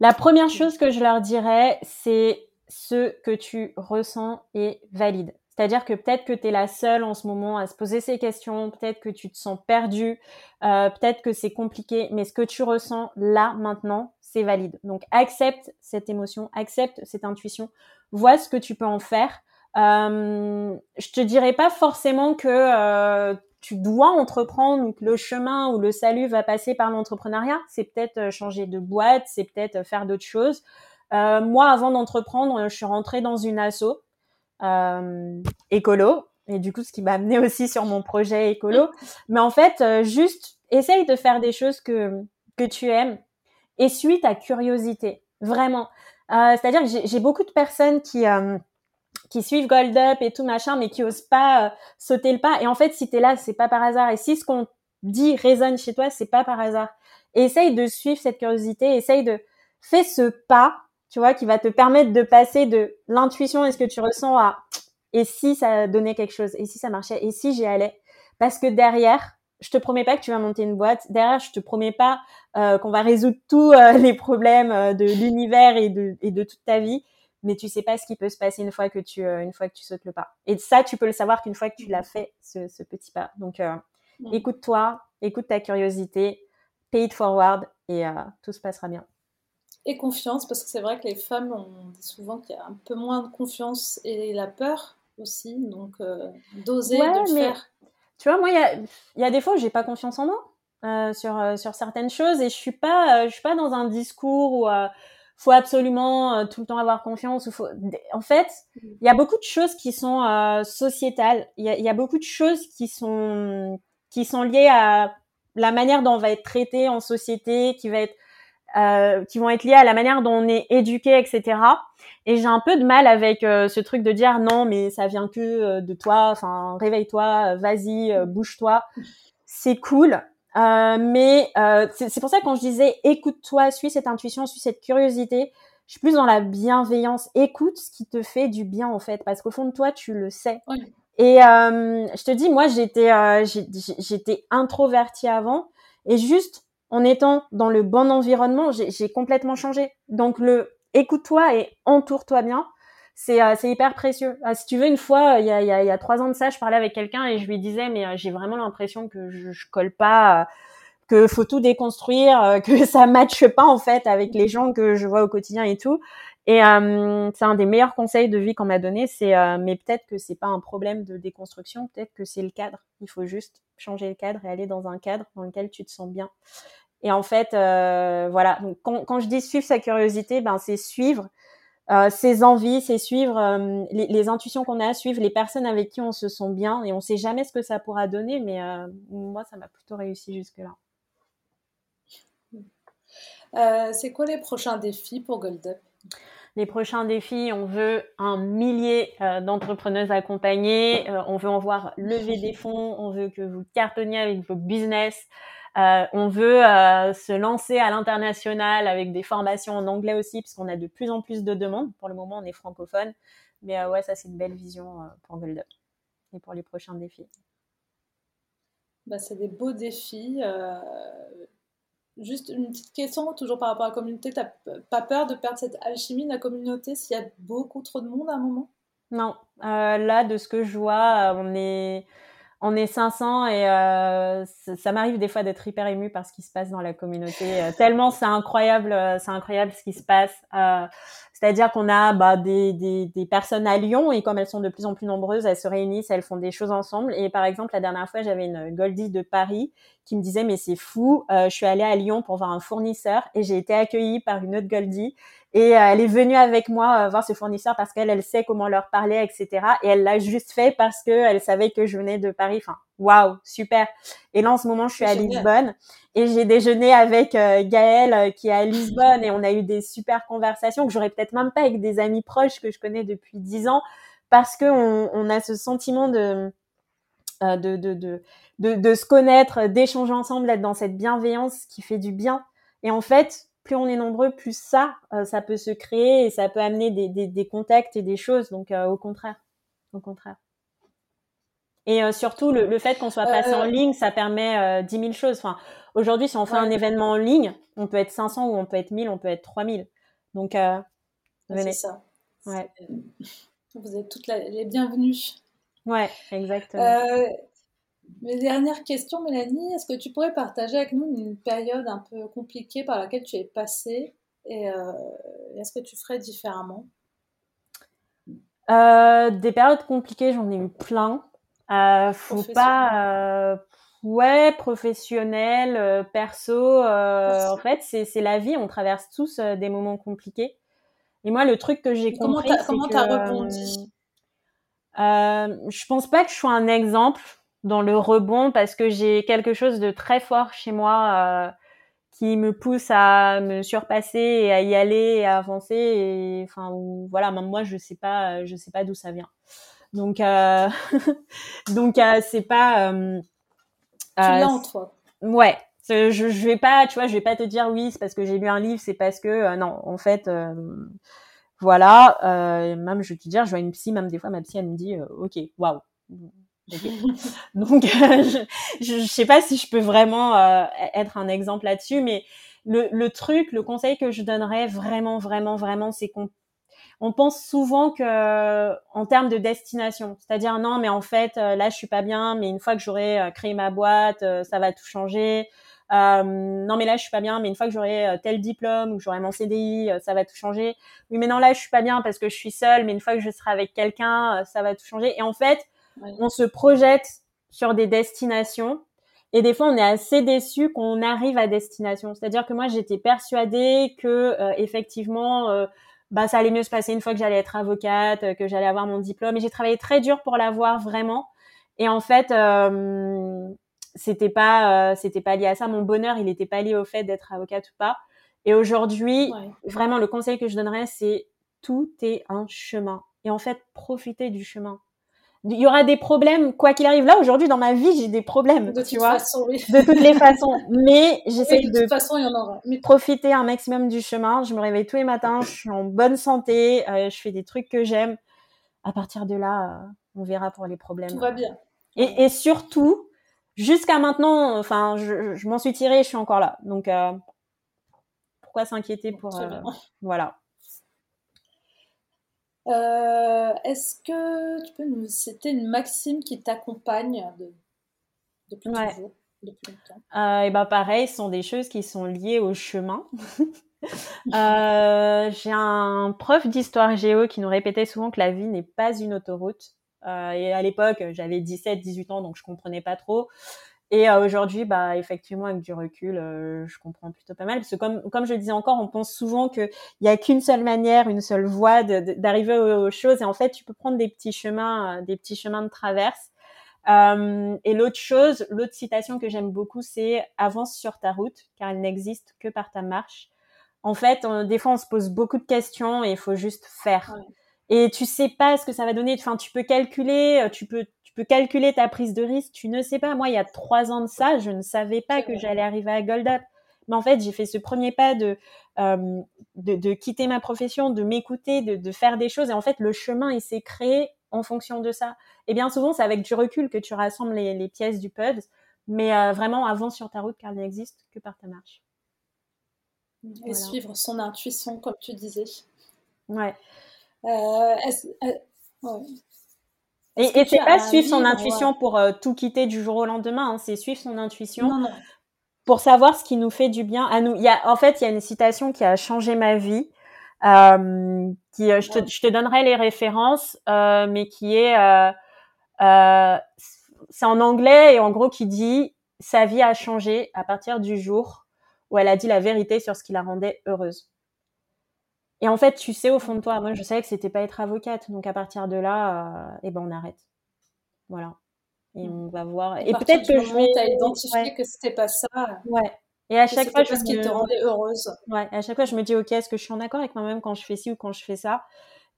la première chose que je leur dirais, c'est ce que tu ressens est valide. C'est-à-dire que peut-être que tu es la seule en ce moment à se poser ces questions, peut-être que tu te sens perdu, euh, peut-être que c'est compliqué, mais ce que tu ressens là, maintenant, c'est valide. Donc accepte cette émotion, accepte cette intuition, vois ce que tu peux en faire. Euh, je te dirais pas forcément que euh, tu dois entreprendre ou que le chemin ou le salut va passer par l'entrepreneuriat. C'est peut-être euh, changer de boîte, c'est peut-être euh, faire d'autres choses. Euh, moi, avant d'entreprendre, je suis rentrée dans une asso euh, écolo. Et du coup, ce qui m'a amené aussi sur mon projet écolo. Mais en fait, juste essaye de faire des choses que, que tu aimes. et suis ta curiosité, vraiment. C'est-à-dire que j'ai beaucoup de personnes qui qui suivent Gold Up et tout machin, mais qui osent pas euh, sauter le pas. Et en fait, si t'es là, c'est pas par hasard. Et si ce qu'on dit résonne chez toi, c'est pas par hasard. essaye de suivre cette curiosité, essaye de fais ce pas, tu vois, qui va te permettre de passer de l'intuition et ce que tu ressens à et si ça donnait quelque chose, et si ça marchait, et si j'y allais. Parce que derrière, je te promets pas que tu vas monter une boîte. Derrière, je te promets pas euh, qu'on va résoudre tous euh, les problèmes de l'univers et de toute ta vie. Mais tu sais pas ce qui peut se passer une fois que tu, une fois que tu sautes le pas. Et ça, tu peux le savoir qu'une fois que tu l'as fait, ce, ce, petit pas. Donc, mm. écoute-toi, écoute ta curiosité, pay it forward et tout se passera bien. Et confiance, parce que c'est vrai que les femmes, on dit souvent qu'il y a un peu moins de confiance et la peur aussi. Donc, d'oser de le faire tu vois, moi, il y a, des fois où j'ai pas confiance en moi euh, sur, euh, sur certaines choses et je suis pas, euh, je suis pas dans un discours où euh, faut absolument tout le temps avoir confiance. Ou faut... En fait, il y a beaucoup de choses qui sont sociétales. Il y a, y a, beaucoup de choses qui sont qui sont liées à la manière dont on va être traité en société, qui va être euh, qui vont être liées à la manière dont on est éduqué, etc. Et j'ai un peu de mal avec euh, ce truc de dire non, mais ça vient que euh, de toi. Enfin, réveille-toi, vas-y, bouge-toi. C'est cool. Mais c'est pour ça que quand je disais écoute-toi, suis cette intuition, suis cette curiosité, je suis plus dans la bienveillance. Écoute ce qui te fait du bien en fait, parce qu'au fond de toi, tu le sais. Et je te dis, moi, j'étais j'étais introvertie avant, et juste en étant dans le bon environnement, j'ai complètement changé. Donc le écoute-toi et entoure-toi bien, c'est euh, hyper précieux. Euh, si tu veux, une fois, il y a, y, a, y a trois ans de ça, je parlais avec quelqu'un et je lui disais, mais euh, j'ai vraiment l'impression que je, je, colle pas, que faut tout déconstruire, que ça matche pas en fait avec les gens que je vois au quotidien et tout. Et c'est un des meilleurs conseils de vie qu'on m'a donné, c'est mais peut-être que c'est pas un problème de déconstruction, peut-être que c'est le cadre. Il faut juste changer le cadre et aller dans un cadre dans lequel tu te sens bien. Et en fait, euh, voilà. Donc, quand, quand, je dis suivre sa curiosité, ben c'est suivre euh, ses envies, c'est suivre euh, les, les, intuitions qu'on a, suivre les personnes avec qui on se sent bien. Et on sait jamais ce que ça pourra donner, mais euh, moi, ça m'a plutôt réussi jusque là. c'est quoi les prochains défis pour Gold Up? Les prochains défis, on veut un millier euh, d'entrepreneuses accompagnées, euh, on veut en voir lever des fonds, on veut que vous cartonniez avec vos business, euh, on veut se lancer à l'international avec des formations en anglais aussi, puisqu'on a de plus en plus de demandes. Pour le moment, on est francophone, mais ouais, ça c'est une belle vision pour Gold Up et pour les prochains défis. Bah, c'est des beaux défis. Juste une petite question, toujours par rapport à la communauté. T'as pas peur de perdre cette alchimie de la communauté s'il y a beaucoup trop de monde à un moment? Non. Euh, là, de ce que je vois, on est, on est 500 et euh, ça, m'arrive des fois d'être hyper émue par ce qui se passe dans la communauté. Euh, tellement c'est incroyable, euh, c'est incroyable ce qui se passe. C'est-à-dire qu'on a bah, des, des, personnes à Lyon et comme elles sont de plus en plus nombreuses, elles se réunissent, elles font des choses ensemble. Et par exemple, la dernière fois, j'avais une Goldie de Paris qui me disait mais c'est fou, euh, je suis allée à Lyon pour voir un fournisseur et j'ai été accueillie par une autre Goldie et euh, elle est venue avec moi euh, voir ce fournisseur parce qu'elle elle sait comment leur parler etc. Et elle l'a juste fait parce que elle savait que je venais de Paris. Waouh super. Et là en ce moment je suis à Lisbonne et j'ai déjeuné avec euh, Gaëlle euh, qui est à Lisbonne et on a eu des super conversations que j'aurais peut-être même pas avec des amis proches que je connais depuis dix ans parce que on, on a ce sentiment de euh, de, de, de, de, de se connaître, d'échanger ensemble, d'être dans cette bienveillance qui fait du bien. Et en fait, plus on est nombreux, plus ça, ça peut se créer et ça peut amener des, des, des contacts et des choses. Donc, au contraire, au contraire. Et euh, surtout, le, le fait qu'on soit passé en ligne, ça permet euh, 10 000 choses. Enfin, aujourd'hui, si on fait un événement en ligne, on peut être 500 ou on peut être 1000, on peut être 3000. Donc, euh, venez. C'est ça. Ouais. Vous êtes toutes les bienvenues. Ouais, exactement. Euh, mes dernières questions, Mélanie, est-ce que tu pourrais partager avec nous une période un peu compliquée par laquelle tu es passée et euh, est-ce que tu ferais différemment? Euh, Des périodes compliquées, j'en ai eu plein. Euh, faut pas, euh, ouais, professionnel, euh, perso. Euh, en fait, c'est la vie. On traverse tous des moments compliqués. Et moi, le truc que j'ai compris, comment t'as rebondi? Je pense pas que je sois un exemple dans le rebond parce que j'ai quelque chose de très fort chez moi qui me pousse à me surpasser et à y aller et à avancer et enfin voilà même moi je sais pas je sais pas d'où ça vient donc euh, donc euh, c'est pas euh, tu l'as toi. Ouais. Je, je vais pas tu vois je vais pas te dire oui c'est parce que j'ai lu un livre c'est parce que non en fait voilà même je vais te dire je vois une psy même des fois ma psy elle me dit ok waouh. Donc, je, je, sais pas si je peux vraiment euh, être un exemple là-dessus, mais le, le, truc, le conseil que je donnerais vraiment, vraiment, vraiment, c'est qu'on on pense souvent que en termes de destination, c'est-à-dire non, mais en fait euh, là je suis pas bien, mais une fois que j'aurai euh, créé ma boîte, ça va tout changer. Euh, non mais là je suis pas bien, mais une fois que j'aurai tel diplôme ou que j'aurai mon CDI, ça va tout changer. Oui mais non là je suis pas bien parce que je suis seule, mais une fois que je serai avec quelqu'un, ça va tout changer. Et en fait, on se projette sur des destinations et des fois on est assez déçu qu'on arrive à destination. C'est-à-dire que moi j'étais persuadée que euh, effectivement euh, bah ça allait mieux se passer une fois que j'allais être avocate, euh, que j'allais avoir mon diplôme et j'ai travaillé très dur pour l'avoir vraiment. Et en fait c'était pas c'était pas lié à ça mon bonheur, il n'était pas lié au fait d'être avocate ou pas. Et aujourd'hui, vraiment le conseil que je donnerais c'est tout est un chemin. Et en fait, profitez du chemin il y aura des problèmes quoi qu'il arrive. Là aujourd'hui dans ma vie j'ai des problèmes, de tu vois, façon, oui. de toutes les façons. Mais j'essaie de, de, toute façon il y en aura. profiter un maximum du chemin. Je me réveille tous les matins, je suis en bonne santé, euh, je fais des trucs que j'aime. À partir de là, euh, on verra pour les problèmes. Tout va bien. Et, et surtout, jusqu'à maintenant, enfin, je, je m'en suis tirée, je suis encore là. Donc euh, pourquoi s'inquiéter pour voilà. Euh, est-ce que tu peux nous citer une maxime qui t'accompagne depuis toujours, depuis longtemps? Euh, Et ben pareil, ce sont des choses qui sont liées au chemin. euh, J'ai un prof d'histoire géo qui nous répétait souvent que la vie n'est pas une autoroute. Euh, et à l'époque, j'avais 17, 18 ans, donc je comprenais pas trop. Et euh, aujourd'hui, bah effectivement, avec du recul, euh, je comprends plutôt pas mal parce que comme comme je le disais encore, on pense souvent qu'il y a qu'une seule manière, une seule voie d'arriver aux, choses, et en fait, tu peux prendre des petits chemins, euh, des petits chemins de traverse. et l'autre chose, l'autre citation que j'aime beaucoup, c'est avance sur ta route, car elle n'existe que par ta marche. En fait, des fois, on se pose beaucoup de questions et il faut juste faire. Et tu sais pas ce que ça va donner. Enfin, tu peux calculer, tu peux peux calculer ta prise de risque. Tu ne sais pas. Moi, il y a trois ans de ça, je ne savais pas que j'allais arriver à Gold Up. Mais en fait, j'ai fait ce premier pas de, euh, de, quitter ma profession, de m'écouter, de, faire des choses. Et en fait, le chemin, il s'est créé en fonction de ça. Et bien souvent, c'est avec du recul que tu rassembles les, pièces du puzzle. Mais euh, vraiment, avance sur ta route car elle n'existe que par ta marche. Et suivre son intuition, comme tu disais. Ouais. Euh, ouais. Et, et c'est pas suivre son intuition pour euh, tout quitter du jour au lendemain, hein, c'est suivre son intuition pour savoir ce qui nous fait du bien à nous. Il y a, en fait, il y a une citation qui a changé ma vie. Euh, qui, euh, je, te, je, te, donnerai les références, euh, mais qui est, euh, c'est en anglais et en gros qui dit sa vie a changé à partir du jour où elle a dit la vérité sur ce qui la rendait heureuse. Et en fait, tu sais au fond de toi, moi je savais que c'était pas être avocate, donc à partir de là, euh, eh ben on arrête. Voilà. Et mmh. on va voir. Et, peut-être que je vais. as identifié que c'était pas ça. Ouais. Et à chaque fois, je ce qui te rendait heureuse. Ouais. à chaque fois, je me dis, ok, est-ce que je suis en accord avec moi-même quand je fais ci ou quand je fais ça?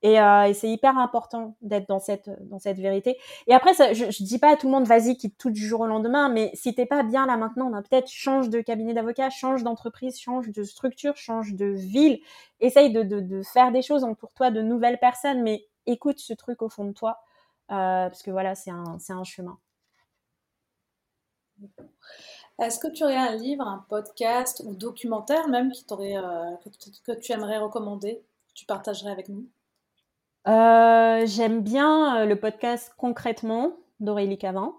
Et, euh, et c'est hyper important d'être dans cette dans cette vérité. Et après, je, je dis pas à tout le monde vas-y quitte tout du jour au lendemain, mais si t'es pas bien là maintenant, peut-être change de cabinet d'avocat, change d'entreprise, change de structure, change de ville, essaye de, de, de faire des choses pour toi de nouvelles personnes, mais écoute ce truc au fond de toi euh, parce que voilà, c'est un c'est un chemin. Est-ce que tu aurais un livre, un podcast ou documentaire même qui euh, que tu aimerais recommander, que tu partagerais avec nous? Euh, j'aime bien euh, le podcast Concrètement d'Aurélie Cavin,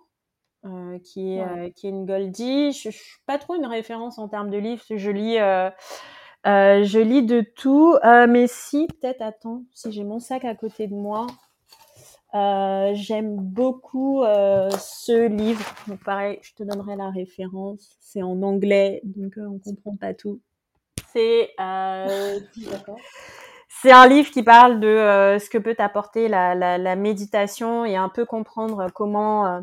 euh, qui, est, qui est une Goldie. Je, ne suis pas trop une référence en termes de livres. Je lis, je lis de tout. mais si, peut-être, attends, si j'ai mon sac à côté de moi. j'aime beaucoup ce livre. Donc pareil, je te donnerai la référence. C'est en anglais, donc on comprend pas tout. C'est d'accord. C'est un livre qui parle de euh, ce que peut apporter la, la, la, méditation et un peu comprendre comment, euh,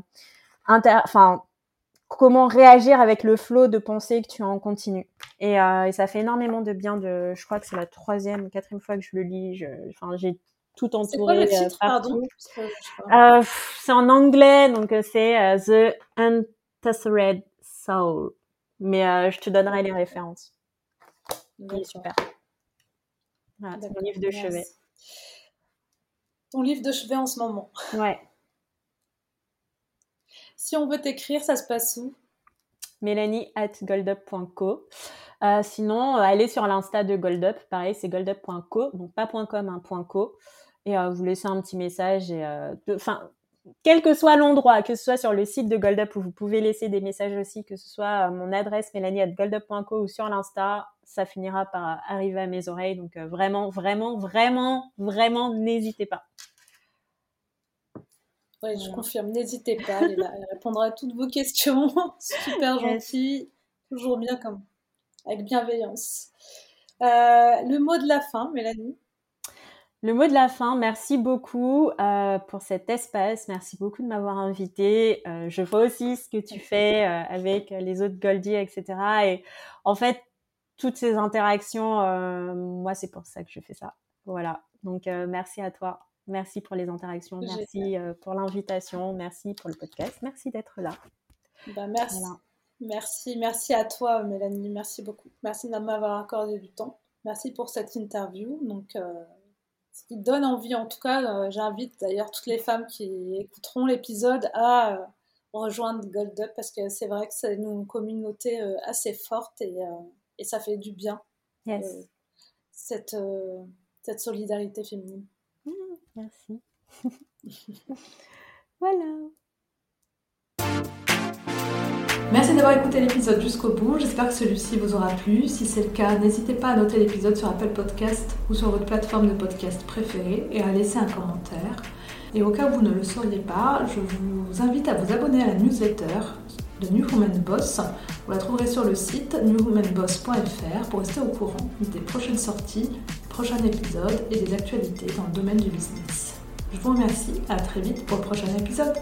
inter... enfin, comment réagir avec le flot de pensée que tu as en continu. Et, euh, ça fait énormément de bien. De, je crois que c'est la troisième, quatrième fois que je le lis. enfin, j'ai tout entouré. C'est quoi pardon? C'est en anglais, donc c'est The Untethered Soul. Mais je te donnerai les références. Il est super. C'est mon livre de chevet. Ton livre de chevet en ce moment. Ouais. Si on veut t'écrire, ça se passe où? Mélanie at goldup.co. Euh, sinon, euh, allez sur l'insta de Goldup. Pareil, c'est goldup.co, donc pas .com, hein, .co. Et euh, vous laissez un petit message. Et, enfin, quel que soit l'endroit, que ce soit sur le site de Goldup où vous pouvez laisser des messages aussi, que ce soit mon adresse mélanie at goldup.co ou sur l'insta, ça finira par arriver à mes oreilles. Donc vraiment, vraiment, vraiment, vraiment, n'hésitez pas. Oui, je confirme, n'hésitez pas, elle, répondra à toutes vos questions. Super gentil, toujours bien comme avec bienveillance. Euh, le mot de la fin, Mélanie? Le mot de la fin, merci beaucoup euh, pour cet espace, merci beaucoup de m'avoir invité. Euh, je vois aussi ce que tu fais avec les autres Goldie, etc. Et en fait, toutes ces interactions, moi, c'est pour ça que je fais ça. Voilà, donc merci à toi. Merci pour les interactions, merci pour l'invitation, merci pour le podcast, merci d'être là. Bah, merci. Merci, merci à toi, Mélanie. Merci beaucoup. Merci de m'avoir accordé du temps. Merci pour cette interview. Donc, euh, ce qui donne envie, en tout cas, euh, j'invite d'ailleurs toutes les femmes qui écouteront l'épisode à euh, rejoindre Gold Up parce que c'est vrai que c'est une communauté assez forte et, et, ça fait du bien. cette, cette solidarité féminine. Mmh, merci. voilà. Merci d'avoir écouté l'épisode jusqu'au bout. J'espère que celui-ci vous aura plu. Si c'est le cas, n'hésitez pas à noter l'épisode sur Apple Podcast ou sur votre plateforme de podcast préférée et à laisser un commentaire. Et au cas où vous ne le sauriez pas, je vous invite à vous abonner à la newsletter de New Woman Boss. Vous la trouverez sur le site newwomanboss.fr pour rester au courant des prochaines sorties, prochains épisodes et des actualités dans le domaine du business. Je vous remercie, à très vite pour le prochain épisode.